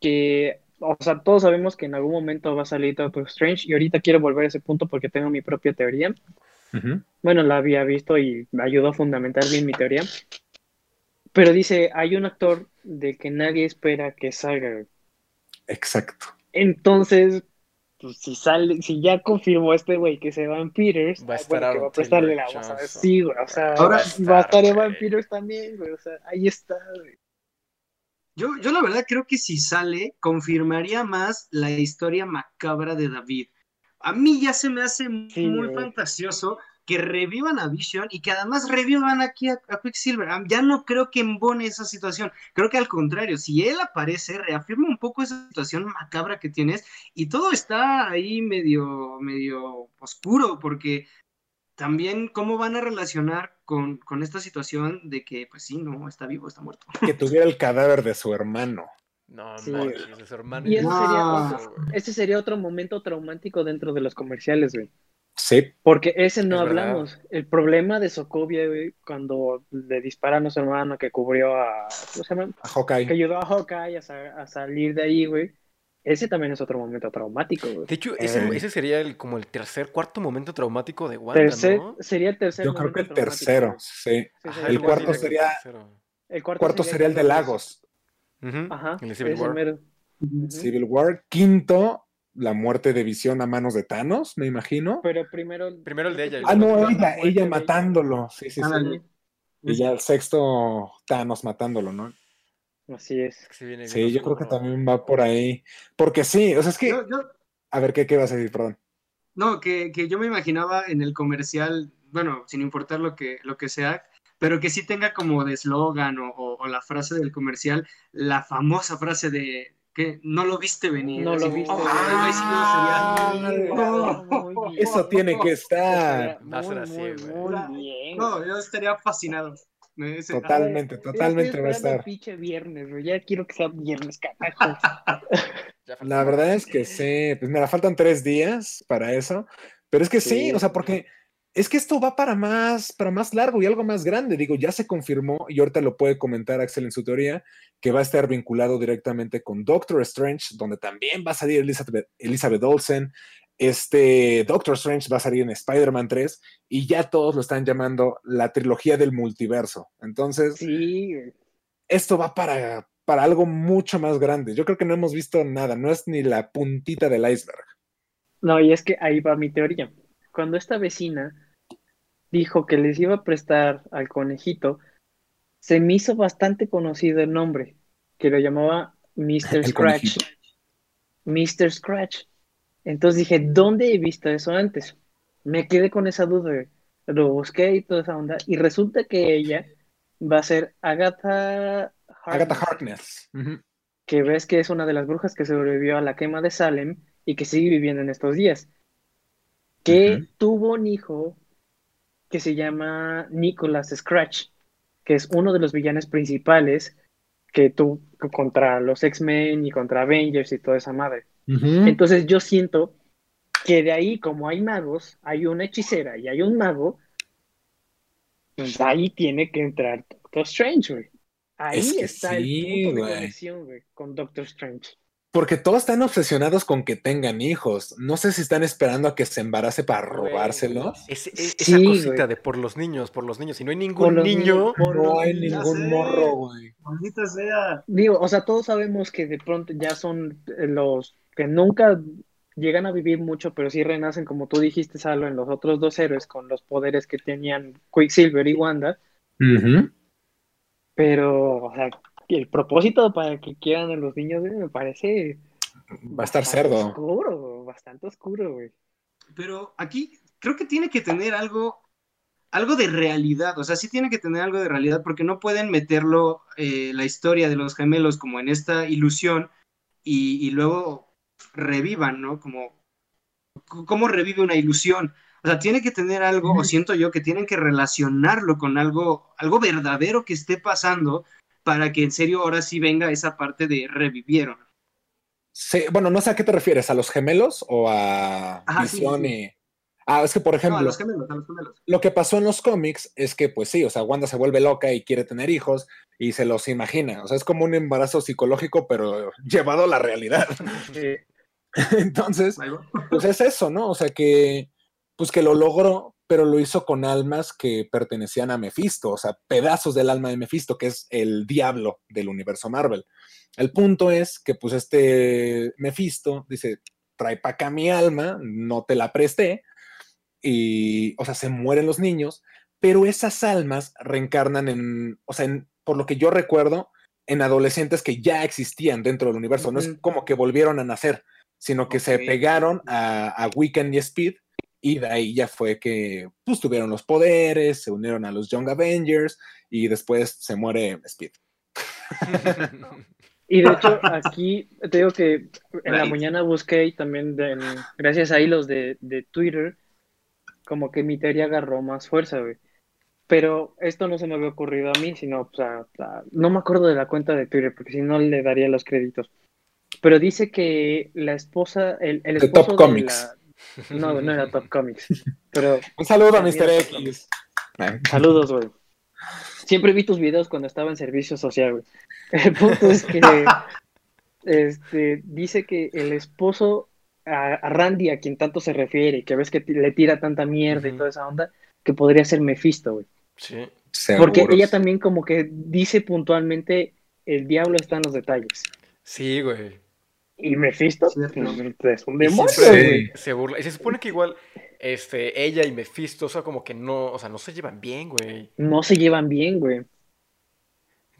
que, o sea, todos sabemos que en algún momento va a salir Doctor Strange y ahorita quiero volver a ese punto porque tengo mi propia teoría. Bueno, la había visto y me ayudó a fundamentar bien mi teoría. Pero dice, hay un actor de que nadie espera que salga. Exacto. Entonces, pues si sale, si ya confirmó este güey que se va en Peters, Va a ah, estar bueno, que va a prestarle la voz a ver. Sí, güey, o sea, Ahora va a estar güey. Evan Peters también, güey, o sea, ahí está, güey. Yo, yo la verdad creo que si sale, confirmaría más la historia macabra de David. A mí ya se me hace Sí, muy fantasioso que revivan a Vision y que además revivan aquí a, a Quicksilver. Ah, Ya no creo que embone esa situación. Creo que al contrario, si él aparece, reafirma un poco esa situación macabra que tienes y todo está ahí medio, medio oscuro porque también cómo van a relacionar con, con esta situación de que, pues sí, no, está vivo, está muerto. Que tuviera el cadáver de su hermano. No, Sí. manches, de su hermano. Y eso No. sería otro, ese sería otro momento traumático dentro de los comerciales, güey. Sí, Porque ese no Es verdad. hablamos. El problema de Sokovia, güey, cuando le disparan a su hermano que cubrió a. ¿Cómo se llama? a Que Hawkeye. ayudó a Hawkeye a, sa- a salir de ahí, güey. Ese también es otro momento traumático, güey. De hecho, ese, Eh. ese sería el, como el tercer, cuarto momento traumático de Wanda, Tercer, ¿no? sería el tercer Yo creo que el tercero, sí. Sí, Ajá, sería el cuarto sería- tercero. El cuarto, Cuarto sería el de Lagos, Ajá. el de Civil War. mero. Civil War. Quinto, la muerte de Visión a manos de Thanos, me imagino. Pero primero. Primero el de ella Ah, no, ella, ella matándolo. Sí, sí, sí. Y ya el sexto, Thanos matándolo, ¿no? Así es. Sí, viene bien Sí, yo creo que también va por ahí. Porque sí, o sea, es que. Yo- yo- A ver, ¿qué, qué vas a decir? Perdón. no, que, que yo me imaginaba en el comercial, bueno, sin importar lo que, lo que sea, pero que sí tenga como de eslogan o, o- o la frase del comercial, la famosa frase de que no lo viste venir. No lo viste oh, venir. Ah, no, sería- muy bien. Eso tiene que estar. Va a ser Muy, así, muy, güey. muy bien. No, yo estaría fascinado. Ese- Totalmente, Ay, totalmente estoy va a estar. pinche viernes. Ya quiero que sea viernes, carajo. La verdad es que sí. Pues mira, faltan tres días para eso. Pero es que sí, Sí. o sea, porque es que esto va para más, para más largo y algo más grande. Digo, ya se confirmó, y ahorita lo puede comentar Axel en su teoría, que va a estar vinculado directamente con Doctor Strange, donde también va a salir Elizabeth, Elizabeth Olsen. Este Doctor Strange va a salir en Spider-Man 3 y ya todos lo están llamando la trilogía del multiverso. Entonces, Sí, esto va para, para algo mucho más grande. Yo creo que no hemos visto nada, no es ni la puntita del iceberg. No, y es que ahí va mi teoría. Cuando esta vecina dijo que les iba a prestar al conejito, se me hizo bastante conocido el nombre, que lo llamaba Mr. El Scratch. conejito. Mr. Scratch. Entonces dije, ¿dónde he visto eso antes? Me quedé con esa duda, lo busqué y toda esa onda, y resulta que ella va a ser Agatha Agatha Harkness, Harkness. Ujú. que ves que es una de las brujas que sobrevivió a la quema de Salem y que sigue viviendo en estos días, que tuvo un hijo que se llama Nicholas Scratch, que es uno de los villanos principales que tuvo contra los X-Men y contra Avengers y toda esa madre. Entonces yo siento que de ahí, como hay magos, hay una hechicera y hay un mago, pues ahí tiene que entrar Doctor Strange, güey. Ahí Es que está sí, el punto de conexión, güey, con Doctor Strange. Porque todos están obsesionados con que tengan hijos. No sé si están esperando a que se embarace para robárselos. ese- e- esa cosita güey. de por los niños, por los niños. Y no hay ningún niño. niños, No hay ningún sé. morro, güey. Maldita sea. Digo, o sea, todos sabemos que de pronto ya son eh, los que nunca llegan a vivir mucho, pero sí renacen, como tú dijiste, Salo, en los otros dos héroes con los poderes que tenían Quicksilver y Wanda. Pero, o sea, el propósito para que quieran a los niños me parece Va a estar bastante cerdo. Oscuro, bastante oscuro, güey. Pero aquí creo que tiene que tener algo, algo de realidad. O sea, sí tiene que tener algo de realidad porque no pueden meterlo eh, la historia de los gemelos como en esta ilusión y, y luego revivan, ¿no? Como cómo revive una ilusión. O sea, tiene que tener algo, o siento yo que tienen que relacionarlo con algo, algo verdadero que esté pasando para que en serio ahora sí venga esa parte de revivieron. Sí, bueno, no sé a qué te refieres, ¿a los gemelos o a Ajá, Visión sí. Ah, es que, por No, ejemplo, a los gemelos, a los gemelos. lo que pasó en los cómics es que, pues sí, o sea, Wanda se vuelve loca y quiere tener hijos y se los imagina. O sea, es como un embarazo psicológico, pero llevado a la realidad. Entonces, pues es eso, ¿no? O sea, que, pues que lo logró, pero lo hizo con almas que pertenecían a Mephisto, o sea, pedazos del alma de Mephisto, que es el diablo del universo Marvel. El punto es que, pues, este Mephisto dice, trae para acá mi alma, no te la presté, y, o sea, se mueren los niños, pero esas almas reencarnan en, o sea, en- por lo que yo recuerdo, en adolescentes que ya existían dentro del universo, no es como que volvieron a nacer, sino que se pegaron a, a Wiccan y Speed, y de ahí ya fue que, pues, tuvieron los poderes, se unieron a los Young Avengers, y después se muere Speed. Y de hecho, aquí te digo que en la mañana busqué y también de- en- gracias a hilos de, de Twitter, como que mi teoría agarró más fuerza, güey. Pero esto no se me había ocurrido a mí, sino, o sea, no me acuerdo de la cuenta de Twitter, porque si no le daría los créditos. Pero dice que la esposa, el, el De esposo Top de Comics. la- No, no era Top Comics. Pero Un saludo a Mr. X. Saludos, güey. Siempre vi tus videos cuando estaba en servicio social, güey. El punto es que este, dice que el esposo a, a Randy, a quien tanto se refiere, que ves que le tira tanta mierda y toda esa onda, que podría ser Mephisto, güey. Sí. Porque seguros. ella también como que dice puntualmente, el diablo está en los detalles. Sí, güey. Y Mephisto pues, es un demonio, siempre güey. se burla. Y se supone que igual este, ella y Mephisto, o sea, como que no, o sea, no se llevan bien, güey. No se llevan bien, güey.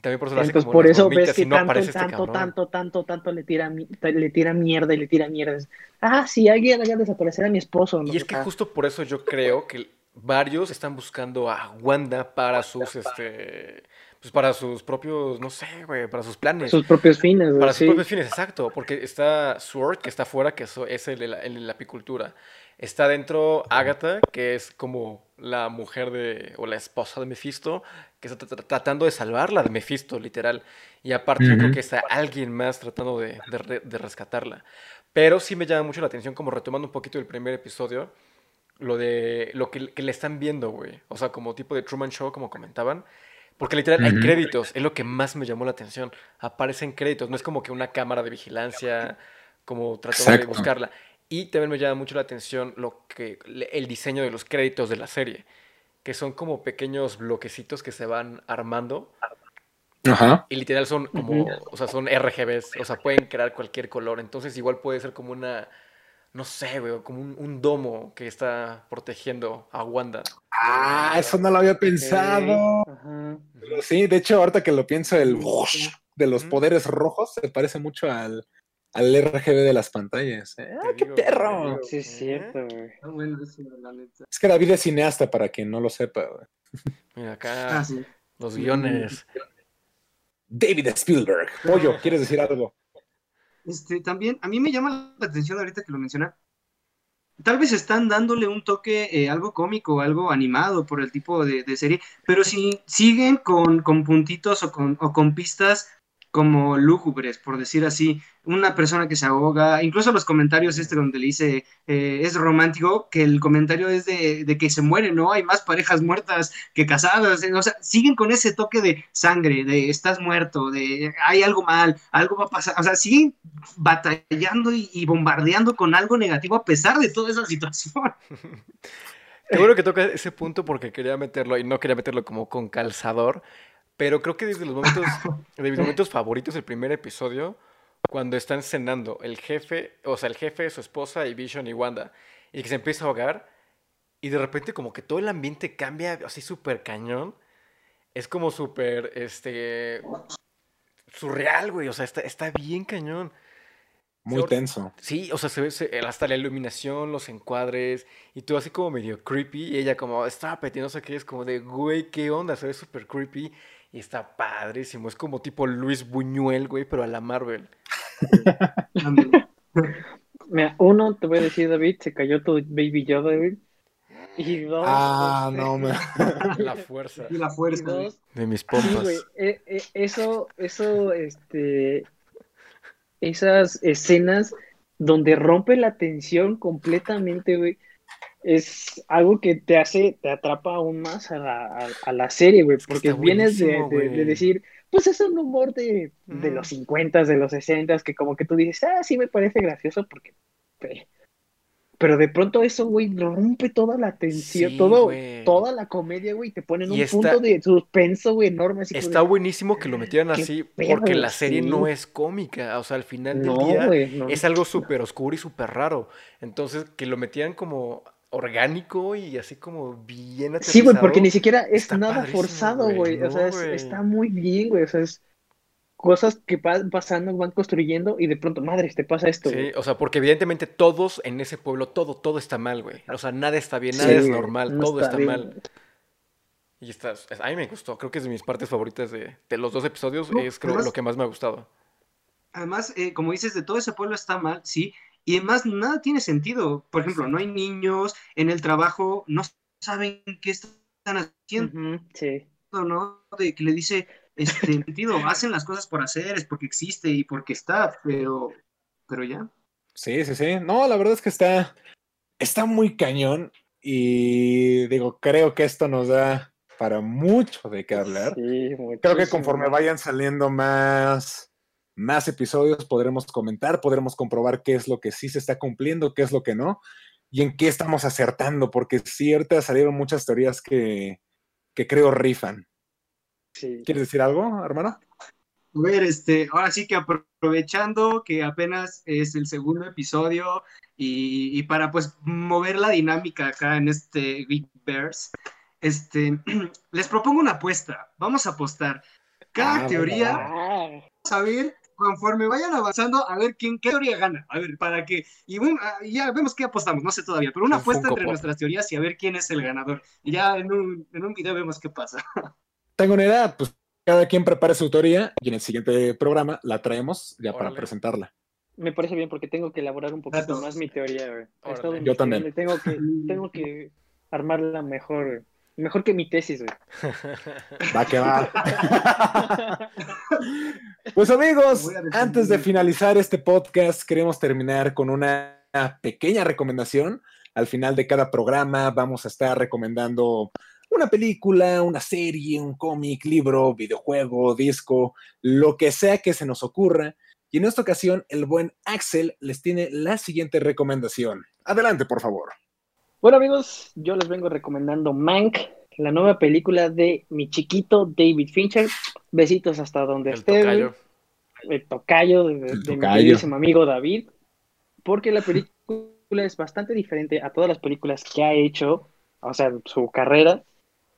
También por eso Entonces, por eso ves que tanto, este tanto, cabrón. tanto, tanto, tanto le tira, mi- le tira mierda y le tira mierda. Ah, sí, alguien haga desaparecer a mi esposo. ¿no? Y es que justo por eso yo creo que varios están buscando a Wanda para sus, este, pues para sus propios, no sé, güey, para sus planes. sus propios fines, güey, Para sus propios fines, exacto. Porque está Sword, que está afuera, que eso es el el de la apicultura. Está dentro Agatha, que es como la mujer de, o la esposa de Mephisto, que está tra- tratando de salvarla de Mephisto, literal. Y aparte yo creo que está alguien más tratando de, de de rescatarla. Pero sí me llama mucho la atención, como retomando un poquito el primer episodio, lo de lo que, que le están viendo, güey. O sea, como tipo de Truman Show, como comentaban. Porque literal hay Ujú. créditos, es lo que más me llamó la atención. Aparecen créditos, no es como que una cámara de vigilancia, como tratando de Exacto. buscarla. Y también me llama mucho la atención lo que el diseño de los créditos de la serie, que son como pequeños bloquecitos que se van armando Ajá. y literal son como, o sea, son RGBs, o sea, pueden crear cualquier color. Entonces igual puede ser como una, no sé, güey, como un, un domo que está protegiendo a Wanda. Ah, eso no lo había pensado. Ajá. Pero sí, de hecho, ahorita que lo pienso, el de los poderes rojos se parece mucho al, al RGB de las pantallas. ¿eh? ¡Ah, qué digo, perro! digo. Sí, es cierto, güey. Está bueno eso, la neta. Es que David es cineasta, para quien no lo sepa. güey. Mira acá, Ah, sí. los guiones. David Spielberg. Pollo, ¿quieres decir algo? Este, también, a mí me llama la atención ahorita que lo menciona. Tal vez están dándole un toque, eh, algo cómico, algo animado por el tipo de, de serie, pero si siguen con, con puntitos o con, o con pistas como lúgubres, por decir así, una persona que se ahoga, incluso los comentarios este donde le dice eh, es romántico, que el comentario es de, de que se muere, ¿no? Hay más parejas muertas que casadas, eh, o sea, siguen con ese toque de sangre, de estás muerto, de hay algo mal, algo va a pasar, o sea, siguen batallando y, bombardeando con algo negativo a pesar de toda esa situación. Qué bueno que toca ese punto porque quería meterlo y no quería meterlo como con calzador, pero creo que desde los momentos, de mis momentos favoritos del primer episodio, cuando están cenando el jefe, o sea, el jefe, su esposa y Vision y Wanda, y que se empieza a ahogar, y de repente como que todo el ambiente cambia así súper cañón, es como súper, este, surreal, güey, o sea, está, está bien cañón. Muy tenso. Sí, o sea, se ve se- hasta la iluminación, los encuadres y todo así como medio creepy. Y ella como, está y no sé qué, es como de, güey, ¿qué onda? Se ve súper creepy y está padrísimo. Es como tipo Luis Buñuel, güey, pero a la Marvel. Mira, uno, te voy a decir, David, se cayó tu Baby Yoda, güey. Y dos, Ah, este, no, me... La fuerza Y la y fuerza. dos, de mis Sí, güey, pompas. e- e- eso, eso, este, esas escenas donde rompe la tensión completamente, güey, es algo que te hace, te atrapa aún más a la, a, a la serie, güey, porque vienes de, decir, pues es un humor de, los 50, de los 60, que como que tú dices, ah, sí me parece gracioso porque... pe- Pero de pronto eso, güey, rompe toda la tensión, Sí, todo, toda la comedia, güey, te ponen un está- punto de suspenso, güey, enorme, así Está buenísimo que lo metieran qué así pedo, porque la serie sí. no es cómica. O sea, al final del No, día güey, no. es algo súper oscuro y súper raro. Entonces, que lo metieran como orgánico y así como bien Sí, güey, porque aterrizado. ni siquiera es está nada forzado, güey. O sea, es- está muy bien, güey. O sea, es cosas que van pasando, van construyendo y de pronto, madre, te pasa esto, Sí, güey. o sea, porque evidentemente todos en ese pueblo, todo, todo está mal, güey. O sea, nada está bien, nada Sí, es normal, no todo está, mal. güey. Y está, es- a mí me gustó, creo que es de mis partes favoritas de, de los dos episodios, No, es creo además- lo que más me ha gustado. Además, eh, como dices, de todo ese pueblo está mal, sí, y además nada tiene sentido. Por ejemplo, no hay niños en el trabajo, no saben qué están haciendo, sí. ¿no? De que le dice, este, sentido, hacen las cosas por hacer, es porque existe y porque está, pero, pero ya. Sí, sí, sí. No, la verdad es que está, está muy cañón y digo, creo que esto nos da para mucho de qué hablar. Sí, Creo que conforme vayan saliendo más, más episodios, podremos comentar, podremos comprobar qué es lo que sí se está cumpliendo, qué es lo que no, y en qué estamos acertando, porque ciertas salieron muchas teorías que, que creo rifan. Sí. ¿Quieres decir algo, hermano? A ver, este, ahora sí que aprovechando que apenas es el segundo episodio y, y para pues mover la dinámica acá en este Geekverse, este, les propongo una apuesta. Vamos a apostar. cada Ah, teoría, vamos a ver, conforme vayan avanzando, a ver quién, qué teoría gana. A ver, para que. Y bueno, ya vemos qué apostamos, no sé todavía, pero una Un apuesta entre Pop. nuestras teorías y a ver quién es el ganador. Y ya en un, en un video vemos qué pasa. Tengo una idea, pues cada quien prepare su teoría y en el siguiente programa la traemos ya para presentarla. me parece bien porque tengo que elaborar un poquito Datos. más mi teoría, Yo también. Tengo que, tengo que armarla mejor. Mejor que mi tesis, güey. Va que va. Pues amigos, antes de finalizar este podcast, queremos terminar con una pequeña recomendación. Al final de cada programa vamos a estar recomendando una película, una serie, un cómic, libro, videojuego, disco, lo que sea que se nos ocurra. Y en esta ocasión, el buen Axel les tiene la siguiente recomendación. Adelante, por favor. Bueno, amigos, yo les vengo recomendando Mank, la nueva película de mi chiquito David Fincher. Besitos hasta donde El esté. tocayo. el tocayo de, de- El de mi tocayo. queridísimo amigo David, porque la película es bastante diferente a todas las películas que ha hecho, o sea, su carrera,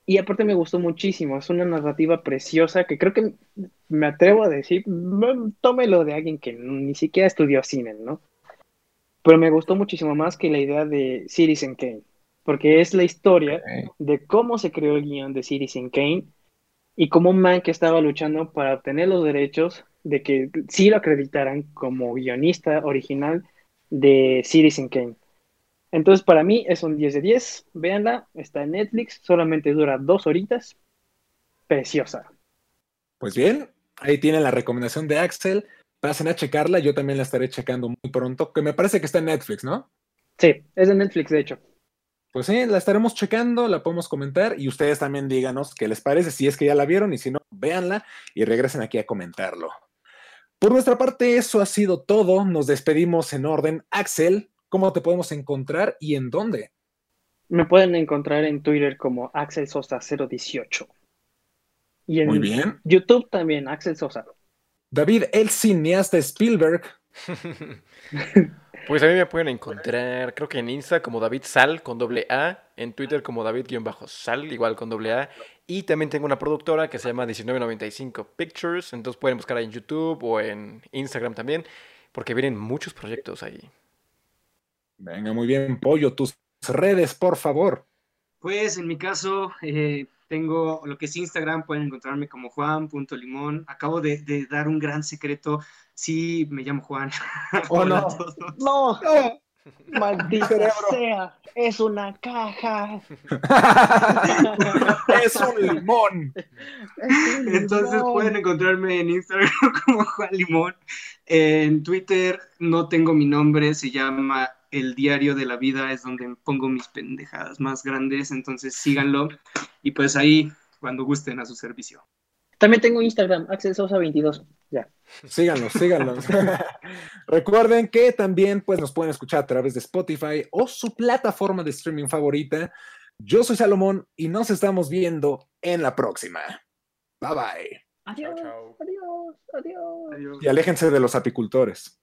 y aparte me gustó muchísimo, es una narrativa preciosa que creo que me atrevo a decir, mm, tómelo de alguien que ni siquiera estudió cine, ¿no? Pero me gustó muchísimo más que la idea de Citizen Kane, porque es la historia de cómo se creó el guion de Citizen Kane y cómo Mank estaba luchando para obtener los derechos de que sí lo acreditaran como guionista original de Citizen Kane. Entonces, para mí es un 10 de 10. Véanla, está en Netflix, solamente dura dos horitas. Preciosa. Pues bien, ahí tienen la recomendación de Axel. Pasen a checarla, yo también la estaré checando muy pronto, que me parece que está en Netflix, ¿no? Sí, es de Netflix, de hecho. Pues sí, la estaremos checando, la podemos comentar y ustedes también díganos qué les parece, si es que ya la vieron y si no, véanla y regresen aquí a comentarlo. Por nuestra parte, eso ha sido todo. Nos despedimos en orden. Axel, ¿cómo te podemos encontrar y en dónde? Me pueden encontrar en Twitter como Axel Sosa 018. Y en Muy bien. YouTube también, Axel Sosa. David, el cineasta Spielberg. Pues a mí me pueden encontrar, creo que en Insta como David Sal con doble A, en Twitter como David-Sal, igual con doble A, y también tengo una productora que se llama 1995 Pictures, entonces pueden buscar ahí en YouTube o en Instagram también, porque vienen muchos proyectos ahí. Venga, muy bien, Pollo, tus redes, por favor. Pues en mi caso, eh, tengo lo que es Instagram, pueden encontrarme como juan.limón. Acabo de, de dar un gran secreto. Sí, me llamo Juan. Oh, Hola no. a todos. No, ¡No! maldita Cerebro. sea, es una caja. es un limón. Entonces pueden encontrarme en Instagram como Juan Limón. En Twitter no tengo mi nombre, se llama El Diario de la Vida, es donde pongo mis pendejadas más grandes, entonces síganlo y pues ahí cuando gusten a su servicio. También tengo Instagram, Axel Sosa 22. Ya. Síganos, síganos. Recuerden que también pues, nos pueden escuchar a través de Spotify o su plataforma de streaming favorita. Yo soy Salomón y nos estamos viendo en la próxima. Bye bye. Adiós, chao. adiós, adiós. Adiós. Y aléjense de los apicultores.